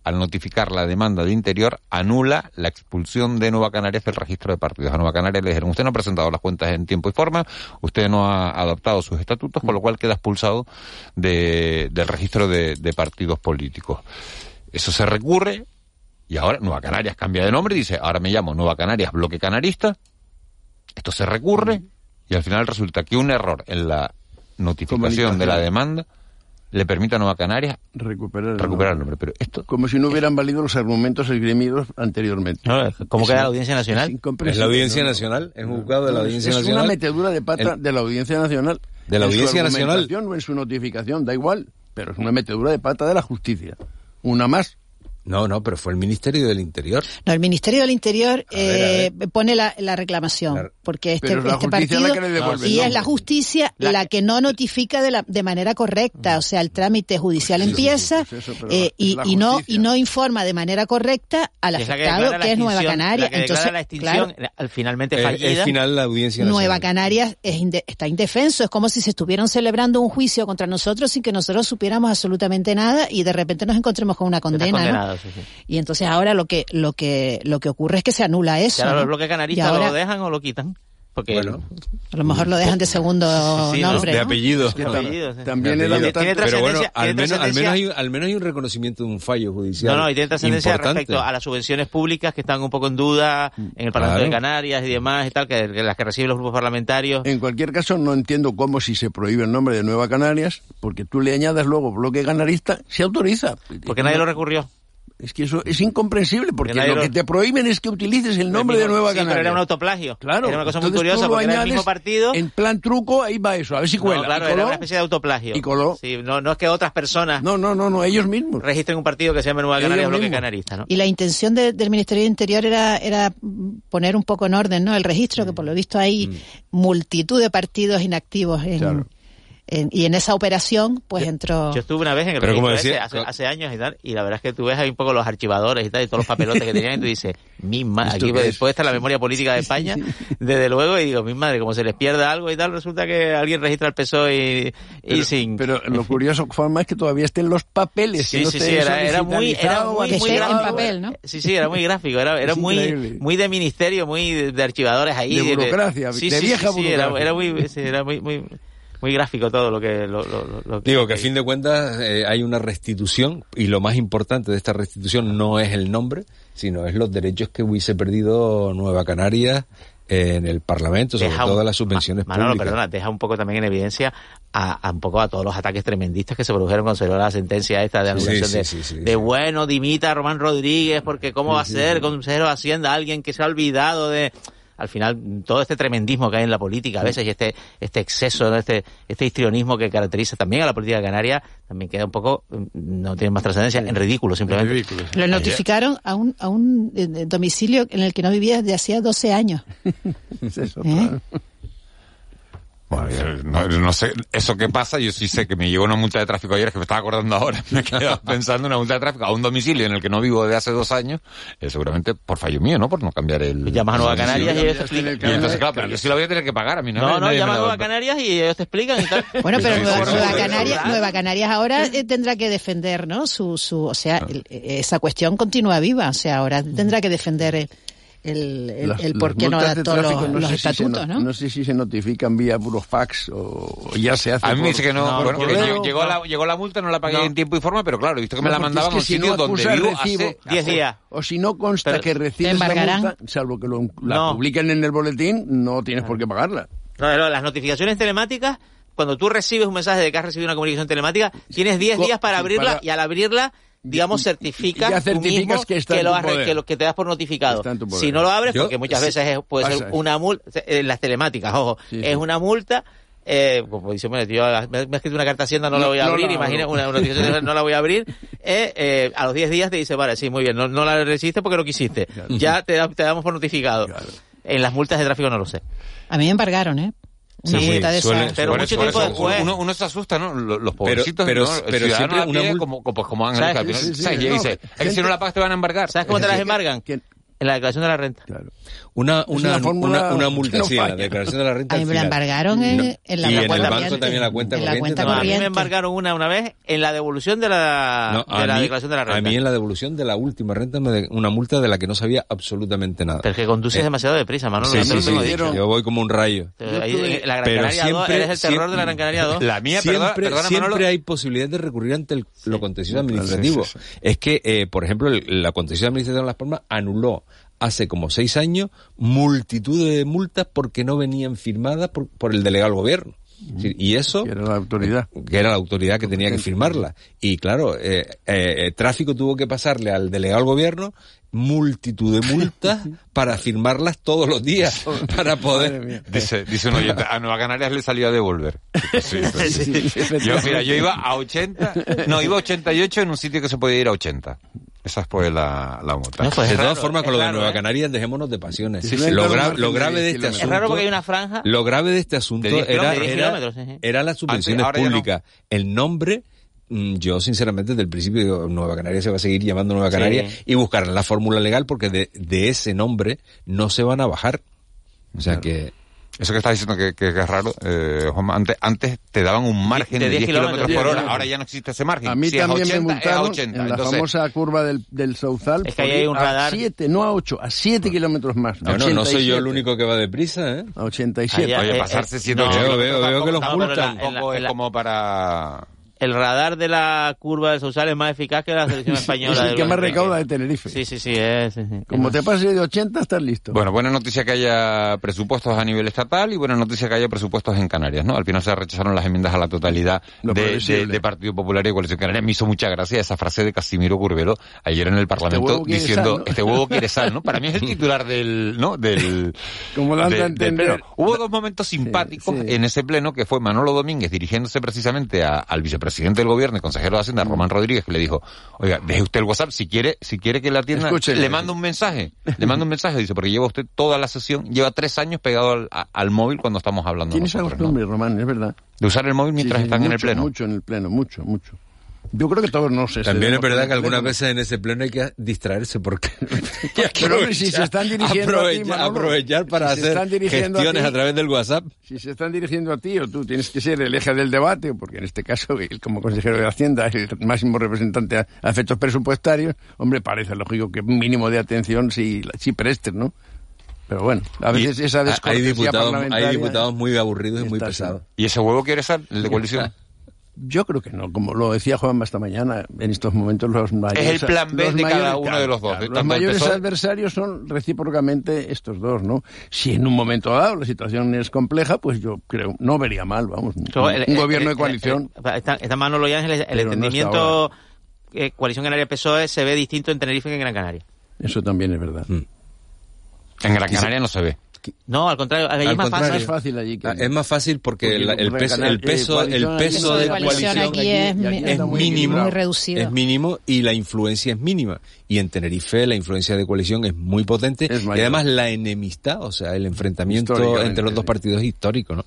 Al notificar la demanda de Interior, anula la expulsión de Nueva Canarias del registro de partidos. A Nueva Canarias le dijeron, usted no ha presentado las cuentas en tiempo y forma, usted no ha adoptado sus estatutos, con lo cual queda expulsado de- del registro de partidos políticos. Eso se recurre y ahora Nueva Canarias cambia de nombre y dice, ahora me llamo Nueva Canarias Bloque Canarista. Esto se recurre y al final resulta que un error en la notificación de la demanda le permite a Nueva Canarias Recuperar el recuperar el nombre. Pero esto Como si no hubieran valido los argumentos esgrimidos anteriormente. No, ¿Cómo queda la Audiencia Es Nacional? Es incomprensible, la Audiencia ¿no? Nacional, es un juzgado de la Audiencia es Nacional. una metedura de pata El- de la Audiencia Nacional. De la En su Audiencia Nacional. o en su notificación, da igual. Pero es una metedura de pata de la justicia. Una más. No, no, pero fue el Ministerio del Interior. No, el Ministerio del Interior A ver, eh, pone la, la reclamación, Claro. porque este, Pero es la este partido la que le devuelve el y es la justicia la, La que no notifica de la de manera correcta, o sea, el trámite judicial empieza eso, eh, y, no y no informa de manera correcta al Que que afectado, la que es Nueva extinción- Canaria. la que declara Entonces, la extinción, claro, al finalmente Eh, fallida. el final de la Audiencia Nacional. Nueva Canarias es inde- está indefenso, es como si se estuvieran celebrando un juicio contra nosotros sin que nosotros supiéramos absolutamente nada y de repente nos encontremos con una condena, ¿no? Condenado, sí, sí. Y entonces ahora lo que lo que lo que ocurre es que se anula eso. ahora ¿no? los bloques canaristas ahora lo dejan o lo quitan. Porque Bueno, a lo mejor lo dejan de segundo Sí, ¿no? nombre. de ¿no? apellido. Sí. También De apellido. Tiene tanto- Pero bueno, trascendencia- al menos, al, menos trascendencia- hay, un- al menos hay un reconocimiento de un fallo judicial. No, no, y tiene trascendencia respecto a las subvenciones públicas que están un poco en duda en el Parlamento Claro. de Canarias y demás y tal, que, que las que reciben los grupos parlamentarios. En cualquier caso, no entiendo cómo si se prohíbe el nombre de Nueva Canarias, porque tú le añadas luego bloque canarista, se autoriza. Porque nadie lo recurrió. Es que eso es incomprensible, porque lo que te prohíben es que utilices el nombre El de Nueva sí, Canarias. pero era un autoplagio. Claro. Era una cosa muy entonces curiosa porque era el mismo partido. En plan truco, ahí va eso, a ver si No, cuela. claro, ¿Y era una especie de autoplagio. Y coló. Sí, no, no es que otras personas No, no, no, no, ellos mismos. registren un partido que se llame Nueva Ellos Canarias Bloque mismos. Canarista, ¿no? Y la intención de- del Ministerio de Interior era, era poner un poco en orden ¿no? el registro, que por lo visto hay multitud de partidos inactivos en, Claro. En- y en esa operación, pues entró. Yo estuve una vez en el Pero registro decía- ese hace, hace años y tal, y la verdad es que tú ves ahí un poco los archivadores y tal, y todos los papelotes que tenían, y tú dices, mi madre, ¿Esto aquí qué es? después está la memoria política de España, desde luego, y digo, mi madre, como se les pierda algo y tal, resulta que alguien registra el PSOE y, y Pero, sin... pero lo curioso, Juanma, es que todavía estén los papeles. Sí, sí, sí, era, era muy, era muy, Que muy esté en gráfico. papel, ¿no? Sí, sí, era muy gráfico, era, era Es muy, increíble. muy de ministerio, muy de, de archivadores ahí. De burocracia, sí, de sí, vieja sí, sí, era, burocracia. era muy, sí, era muy, muy, muy gráfico todo lo que, lo, lo, lo- lo Digo que a fin de cuentas eh, hay una restitución y lo más importante de esta restitución no es el nombre, sino es los derechos que hubiese perdido Nueva Canarias en el Parlamento, sobre Deja todo un- las subvenciones Ma- Manolo, públicas. perdona, deja un poco también en evidencia a, a un poco a todos los ataques tremendistas que se produjeron cuando se dio la sentencia esta de anulación sí, de, sí, sí, de sí. bueno, dimita a Román Rodríguez, porque cómo va a ser consejero de Hacienda alguien que se ha olvidado de al final todo este tremendismo que hay en la política a veces y este este exceso, ¿no? este este histrionismo que caracteriza también a la política canaria también queda un poco mm, no tiene más trascendencia en ridículo simplemente. Ridículo. Lo notificaron a un, a un eh, domicilio en el que no vivía desde hacía 12 años. [laughs] Es eso, ¿Eh? Bueno, no, sé, eso qué pasa, yo sí sé que me llegó una multa de tráfico ayer, que me estaba acordando ahora, [laughs] me he quedado [laughs] pensando en una multa de tráfico a un domicilio en el que no vivo desde hace dos años, eh, seguramente por fallo mío, ¿no? Por no cambiar el... Llamas a Nueva. Canarias y ellos te explican. Y entonces, claro, pero yo sí la voy a tener que pagar a mí, ¿no? No, no, Nadie me llama a Nueva. Canarias y ellos te explican y tal. Bueno, pero Sí, Nueva, sí, sí, Nueva sí, sí, Canarias, sí. Nueva Canarias ahora eh, tendrá que defender, ¿no? Su, su, o sea, el- eh, esa cuestión continúa viva, o sea, ahora tendrá que defender el, el, el, Las- el por qué no adaptó los, no los sé si se estatutos, no- ¿no? Sé si se notifican vía burofax o, o ya se hace. A mí me dice que no, No, bueno, llegó, la, llegó la multa, no la pagué No. en tiempo y forma, pero claro, he visto que me la mandaban un es que si sitio no donde vivo recibo, hace... 10 días. O si no consta Pero que recibes la multa, salvo que lo, la No. publiquen en el boletín, no tienes por qué pagarla. No, no, las notificaciones telemáticas, cuando tú recibes un mensaje de que has recibido una comunicación telemática, tienes 10 Co- días para abrirla para- y al abrirla, digamos, certificas, Ya tú certificas mismo que está en lo tu has que lo que te das por notificado. Si no lo abres, Yo- porque muchas sí. veces es- puede Pasa ser una multa, en las telemáticas, ojo, Sí, es sí. una multa. Eh, como dice, bueno, tío, me, ha escrito una carta Hacienda, no, la No, voy a no abrir, la imagina, abro. una, una notificación no la voy a abrir. Eh, eh, a los 10 días te dice, vale, sí, muy bien, no, no la recibiste porque no quisiste. Ya te damos por notificado. En las multas de tráfico no lo sé. A mí me embargaron, ¿eh? Una Sí, multa de suele- esas. pero Por mucho eso- por tiempo eso después. Uno, uno se asusta, ¿no? Los, los pobrecitos, pero- ¿no? Pero siempre pie, mul- como, como, pues como Ángel, ¿Sabes? Sí, sí, ¿sabes? Y no, dice, es que si no la pagas te van a embargar. ¿Sabes cómo te las embargan? En la declaración de la renta. Claro. Una, una una, fórmula una, una multa, no sí, en la declaración de la renta. A mí me la embargaron en, No. en la y en cuenta el banco corriente. también la cuenta En la corriente. cuenta No, a mí corriente. me embargaron una una vez en la devolución de la, No, de la mí- declaración de la renta. A mí en la devolución de la última renta me de- una multa de la que no sabía absolutamente nada. Pero es que conduces Eh, demasiado deprisa, Manolo, sí, sí, lo sí, yo voy como un rayo. En la Gran Pero Canaria 2, siempre- eres el terror siempre- de la Gran Canaria 2. [laughs] La mía, perdona, siempre perdona, siempre Manolo. hay posibilidad de recurrir ante el- lo contencioso administrativo. sí, sí, Es que, eh, por ejemplo, el- la contencioso administrativa de Las Palmas anuló hace como seis años multitud de multas porque no venían firmadas por, por el delegado del gobierno. Y eso... Que era la autoridad. que era la autoridad que tenía que firmarla. Y claro, eh, eh, tráfico tuvo que pasarle al delegado del gobierno multitud de multas [laughs] para firmarlas todos los días, [laughs] para poder... [laughs] Dice, dice un oyente, a Nueva Canarias le salió a devolver. Sí, pues sí. Sí, sí, Yo, mira, yo iba a 80, no, iba a 88 en un sitio que se podía ir a 80. Esa fue la, la multa. No, pues de todas formas, con lo de raro, Nueva ¿eh? Canarias, dejémonos de pasiones. Sí, sí. Lo, gra- lo grave de 10 este. Es asunto... raro porque hay una franja. Lo grave de este asunto De 10 era, kilómetros, de 10 era, kilómetros, sí, sí. era las subvenciones ya no. públicas. El nombre, mm, yo sinceramente desde el principio digo, Nueva Canaria se va a seguir llamando Nueva Sí. Canaria y buscarán la fórmula legal porque de, de ese nombre no se van a bajar. O sea que... Eso que estás diciendo que, que- que es raro, eh, Juanma, antes, antes te daban un margen De de 10 10 kilómetros por hora, ahora ya no existe ese margen. A mí si es a también 80, me es a multaron 80. en la Entonces, famosa curva del, del Sauzal. Es que ahí hay un a radar. 7, no a 8, a 7 kilómetros más. Yo no, no soy yo 87. el único que va deprisa, ¿eh? A 87. Allá, Oye, eh, pasarse eh, 108 no, Veo, kilómetros veo, veo que los tampoco- multan. tampoco es como para... El radar de la curva del Sausal es más eficaz que la selección [laughs] española. es el que más recauda de Tenerife. Sí, sí, sí. Es, sí, sí. Como te pase de 80, estás listo. Bueno, buena noticia que haya presupuestos a nivel estatal y buena noticia que haya presupuestos en Canarias, ¿no? Al final se rechazaron las enmiendas a la totalidad de, de- de Partido Popular y Coalición Canaria. Me hizo mucha gracia esa frase de Casimiro Curvelo ayer en el Parlamento quiere diciendo, sal, ¿no? este huevo quiere sal, ¿no? Para mí es el titular del, ¿no? Del, [laughs] Como lo han de- de del entender. pleno. Hubo dos momentos simpáticos sí. en ese pleno que fue Manolo Domínguez dirigiéndose precisamente a- al vicepresidente presidente del gobierno y consejero de Hacienda, mm. Román Rodríguez, que le dijo, oiga, deje usted el WhatsApp, si quiere, si quiere que la tienda le manda un mensaje, [laughs] le mando un mensaje, dice, porque lleva usted toda la sesión, lleva tres años pegado al, al móvil cuando estamos hablando. Tiene esa costumbre, ¿no? Román, es verdad. De usar el móvil mientras están en el pleno. Mucho en el pleno, mucho, mucho. Yo creo que todos no sé. También es verdad que algunas veces en ese pleno hay que distraerse porque. [laughs] Pero si se están dirigiendo aprovechar, a ti, aprovechar para hacer gestiones a, través del WhatsApp. Si se están dirigiendo a ti o tú tienes que ser el eje del debate, porque en este caso él como consejero de Hacienda es el máximo representante a, a efectos presupuestarios, hombre, parece lógico que mínimo de atención si, si prestes, ¿no? Pero bueno, a veces esa descortesía hay diputados, Hay diputados muy aburridos y muy pesados. ¿Y ese huevo quiere estar, el de coalición? Yo creo que no. Como lo decía Juan esta mañana, en estos momentos los mayores... Es los mayores adversarios son recíprocamente estos dos, ¿no? Si en un momento dado la situación es compleja, pues yo creo, no vería mal, vamos, un, gobierno de coalición. está, está Manolo Ángeles, el entendimiento no eh, coalición Canaria-PSOE se ve distinto en Tenerife que en Gran Canaria. Eso también es verdad. Mm. En Gran Canaria no se ve. No, al contrario, es más fácil. Ah, es, más fácil porque, el, peso, el peso, el peso de coalición, aquí es, aquí mínimo, es mínimo y la influencia es mínima. Y en Tenerife la influencia de coalición es muy potente y además la enemistad, o sea, el enfrentamiento entre los dos partidos es histórico, ¿no?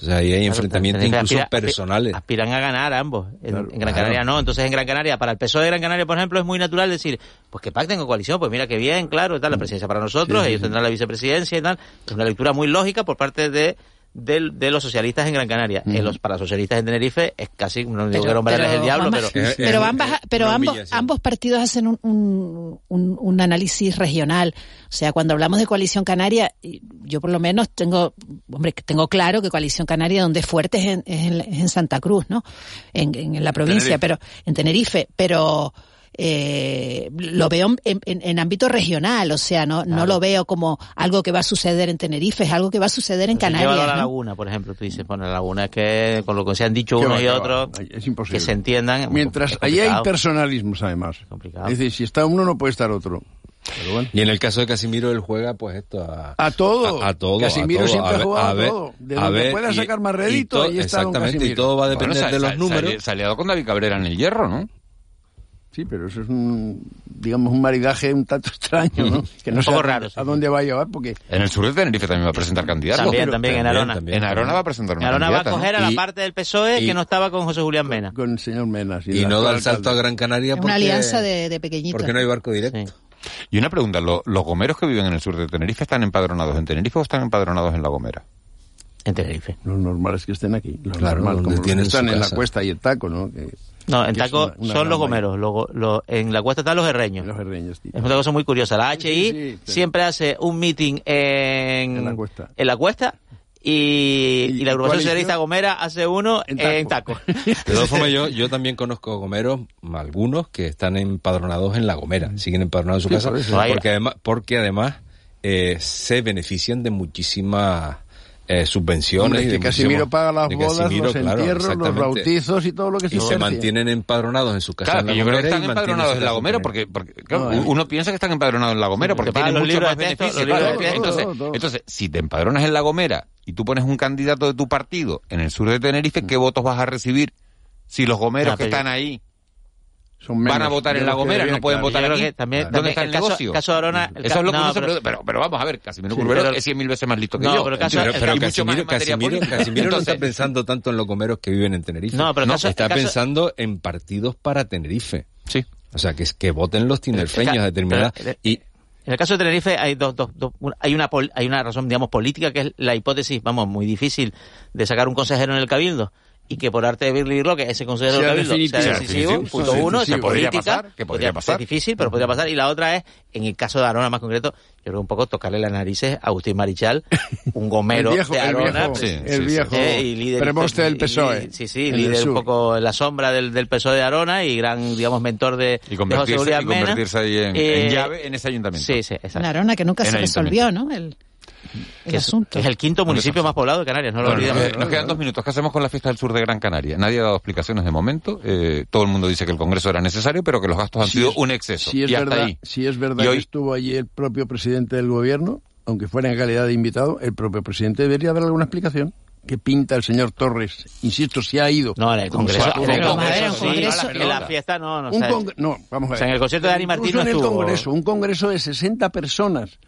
Entonces ahí hay pues, enfrentamientos incluso personales. Aspiran a ganar ambos. En, Gran. Canaria no. Entonces en Gran Canaria, para el PSOE de Gran Canaria, por ejemplo, es muy natural decir, pues que pacten con coalición, pues mira qué bien, claro, tal, la mm. presidencia para nosotros, ellos tendrán la vicepresidencia y tal. Es una lectura muy lógica por parte de de, de, los socialistas en Gran Canaria. Mm. En los parasocialistas en Tenerife es casi, no digo pero, que el diablo, pero... Pero, ambas, pero ambos, ambos partidos hacen un, un, análisis regional. O sea, cuando hablamos de Coalición Canaria, yo por lo menos tengo, hombre, tengo claro que Coalición Canaria donde es fuerte es en, es en, es en Santa Cruz, ¿no? En, en, la provincia, pero en Tenerife, pero eh, lo veo en, en, en, ámbito regional, o sea, no, claro. no lo veo como algo que va a suceder en Tenerife, es algo que va a suceder en Canarias. Lleva a la ¿no? laguna, por ejemplo, tú dices, bueno, la laguna es que con lo que se han dicho unos y otros, que se entiendan. Mientras allí hay personalismos, además. Es, complicado. es decir, si está uno no puede estar otro. Bueno. Y en el caso de Casimiro, él juega pues esto a, a todo. A, a todo. Casimiro a todo, siempre ha a, ver, todo. De donde pueda sacar más rédito, ahí está Exactamente, don y todo va a depender bueno, de los números. Salió con David Cabrera en el hierro, ¿no? Sí, pero eso es un, digamos, un maridaje un tanto [laughs] extraño, ¿no? [laughs] Que no es un poco raro. ¿A dónde va a llevar? Porque... En el sur de Tenerife también va a presentar candidatos. También, también, en Arona. En Arona va a presentar una En Arona va a coger a la parte del PSOE que no estaba con José Julián Mena. Con, el señor Mena. Y no da el salto a Gran Canaria porque... Una alianza de, pequeñitos. Porque no hay barco directo. Y una pregunta, ¿los gomeros que viven en el sur de Tenerife están empadronados en Tenerife o están empadronados en La Gomera? En Tenerife. Los normales que estén aquí. Los normales, como los que están en la cuesta y el taco, ¿no? Que... No, en taco son los gomeros, lo, en la cuesta están los herreños. Los herreños, tío. Es una cosa muy curiosa. La HI siempre hace un meeting en, la, cuesta. Y, la agrupación socialista Gomera hace uno en taco. [laughs] De todas formas, yo, también conozco gomeros, algunos que están empadronados en La Gomera, siguen empadronados en su casa, porque, además, porque además eh, se benefician de muchísimas eh, subvenciones. Hombre, que Casimiro paga las bodas, los claro, entierros, los bautizos y todo lo que se Y se mantienen empadronados en sus casas. Claro, yo creo que están empadronados en La Gomera, porque, porque claro, no, uno piensa que están empadronados en La Gomera, porque tienen muchos más beneficios. Entonces, entonces, si te empadronas en La Gomera y tú pones un candidato de tu partido en el sur de Tenerife, ¿qué votos vas a recibir? Si los gomeros que están ahí Van a votar en La Gomera, no pueden votar aquí. Que también, ¿Dónde está el, el negocio? Caso, caso Arona, el Eso no, pero, pero, vamos a ver, Casimiro sí, es 100 mil veces más listo que no, yo. Pero, caso, Casimiro, Casimiro, no está pensando tanto en los gomeros que viven en Tenerife. No, pero no, caso, está pensando en partidos para Tenerife. Sí. O sea, que, que voten los tinerfeños determinadas. Y, en el caso de Tenerife hay dos, hay una hay una razón digamos política que es la hipótesis, vamos, muy difícil de sacar un consejero en el cabildo, y que por arte de Birli que ese consejo sea de cabildo sea decisivo, punto uno, esa política, que podría, pasar. Es difícil, pero podría pasar. Y la otra es, en el caso de Arona más concreto, yo creo un poco tocarle las narices a Agustín Marichal, un [laughs] gomero de Arona. El viejo, pues, sí, el viejo eh, y líder, premoste del PSOE. Y, sí, sí, líder un poco en la sombra del, del, PSOE de Arona y gran, digamos, mentor de, y convertirse, José Luis Mena. Y convertirse ahí en, eh, llave en ese ayuntamiento. Sí, sí, exacto. La Arona que nunca se resolvió, ¿no? El... Que es, que es, el quinto municipio más poblado de Canarias, no lo bueno, olvidemos. Eh, nos quedan dos minutos. ¿Qué hacemos con la fiesta del sur de Gran Canaria? Nadie ha dado explicaciones de momento. Eh, todo el mundo dice que el Congreso era necesario, pero que los gastos han si sido es, un exceso. Si es y hasta verdad, ahí. Si es verdad y hoy... que estuvo allí el propio presidente del gobierno, aunque fuera en calidad de invitado, el propio presidente debería dar alguna explicación que pinta el señor Torres. Insisto, se ha ido. No, en el Congreso. En congreso la fiesta no. No, un no vamos a ver. O sea, en el concierto de Dani Martín no estuvo. en el Congreso, un Congreso de 60 personas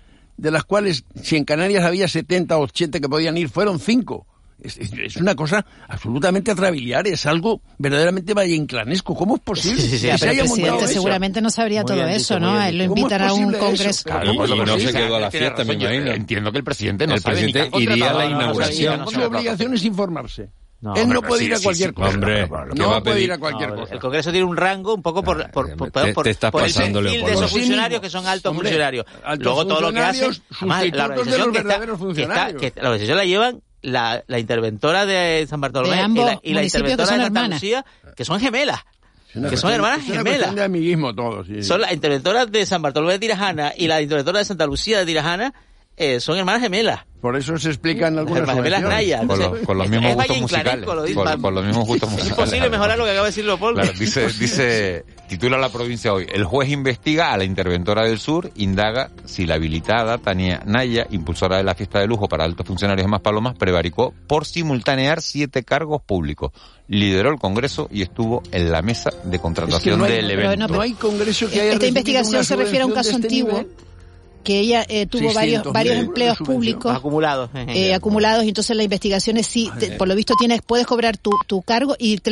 de las cuales, si en Canarias había 70 o 80 que podían ir, fueron 5. Es, es- es una cosa absolutamente atrabiliar, es algo verdaderamente valleinclanesco. ¿Cómo es posible? Ya, que se pero el haya presidente eso? seguramente no sabría Muy todo bien eso, ¿no? él lo dicho. ¿Cómo es invitan a un congreso. Claro, pues que no sí, se quedó a la fiesta, me imagino. Entiendo que el presidente no El sabe presidente iría a la inauguración. no, no, Su no, obligación es informarse. No, Él no puede ir a cualquier cosa. hombre, ¿qué no va a puede pedir? ir a cualquier cosa. El Congreso tiene un rango un poco por, por, por, te- por- te estás por el perfil de esos funcionarios que son altos Hombre, funcionarios. altos Luego todo lo que hacen, además, la de organización los que está, verdaderos que está- funcionarios. que la organización la llevan la, la interventora de San Bartolomé De y la, y la interventora de Santa. Lucía, que son gemelas. Que son hermanas gemelas. de amiguismo todo. sí. Son las interventoras de San Bartolomé de Tirajana y la interventora de Santa Lucía de Tirajana eh, son hermanas gemelas. Por eso se explican algunas Hermanas gemelas. Naya. Con, los- con los es- mismos es gustos musicales. lo dice- Con, con los mismos gustos [laughs] Es musicales. imposible mejorar lo que acaba de decir Leopoldo. Claro, dice, dice, titula la provincia hoy. El juez investiga a la interventora del sur, indaga si la habilitada Tania Naya, impulsora de la fiesta de lujo para altos funcionarios de Maspalomas, prevaricó por simultanear siete cargos públicos. Lideró el Congreso y estuvo en la mesa de contratación no hay- del pero evento. no, No hay congreso que haya Esta investigación se refiere a un caso este antiguo nivel. Que ella eh, tuvo 600.000 varios varios empleos públicos acumulados. eh, acumulados y entonces la investigación es sí, te- por lo visto tienes puedes cobrar tu, tu cargo y te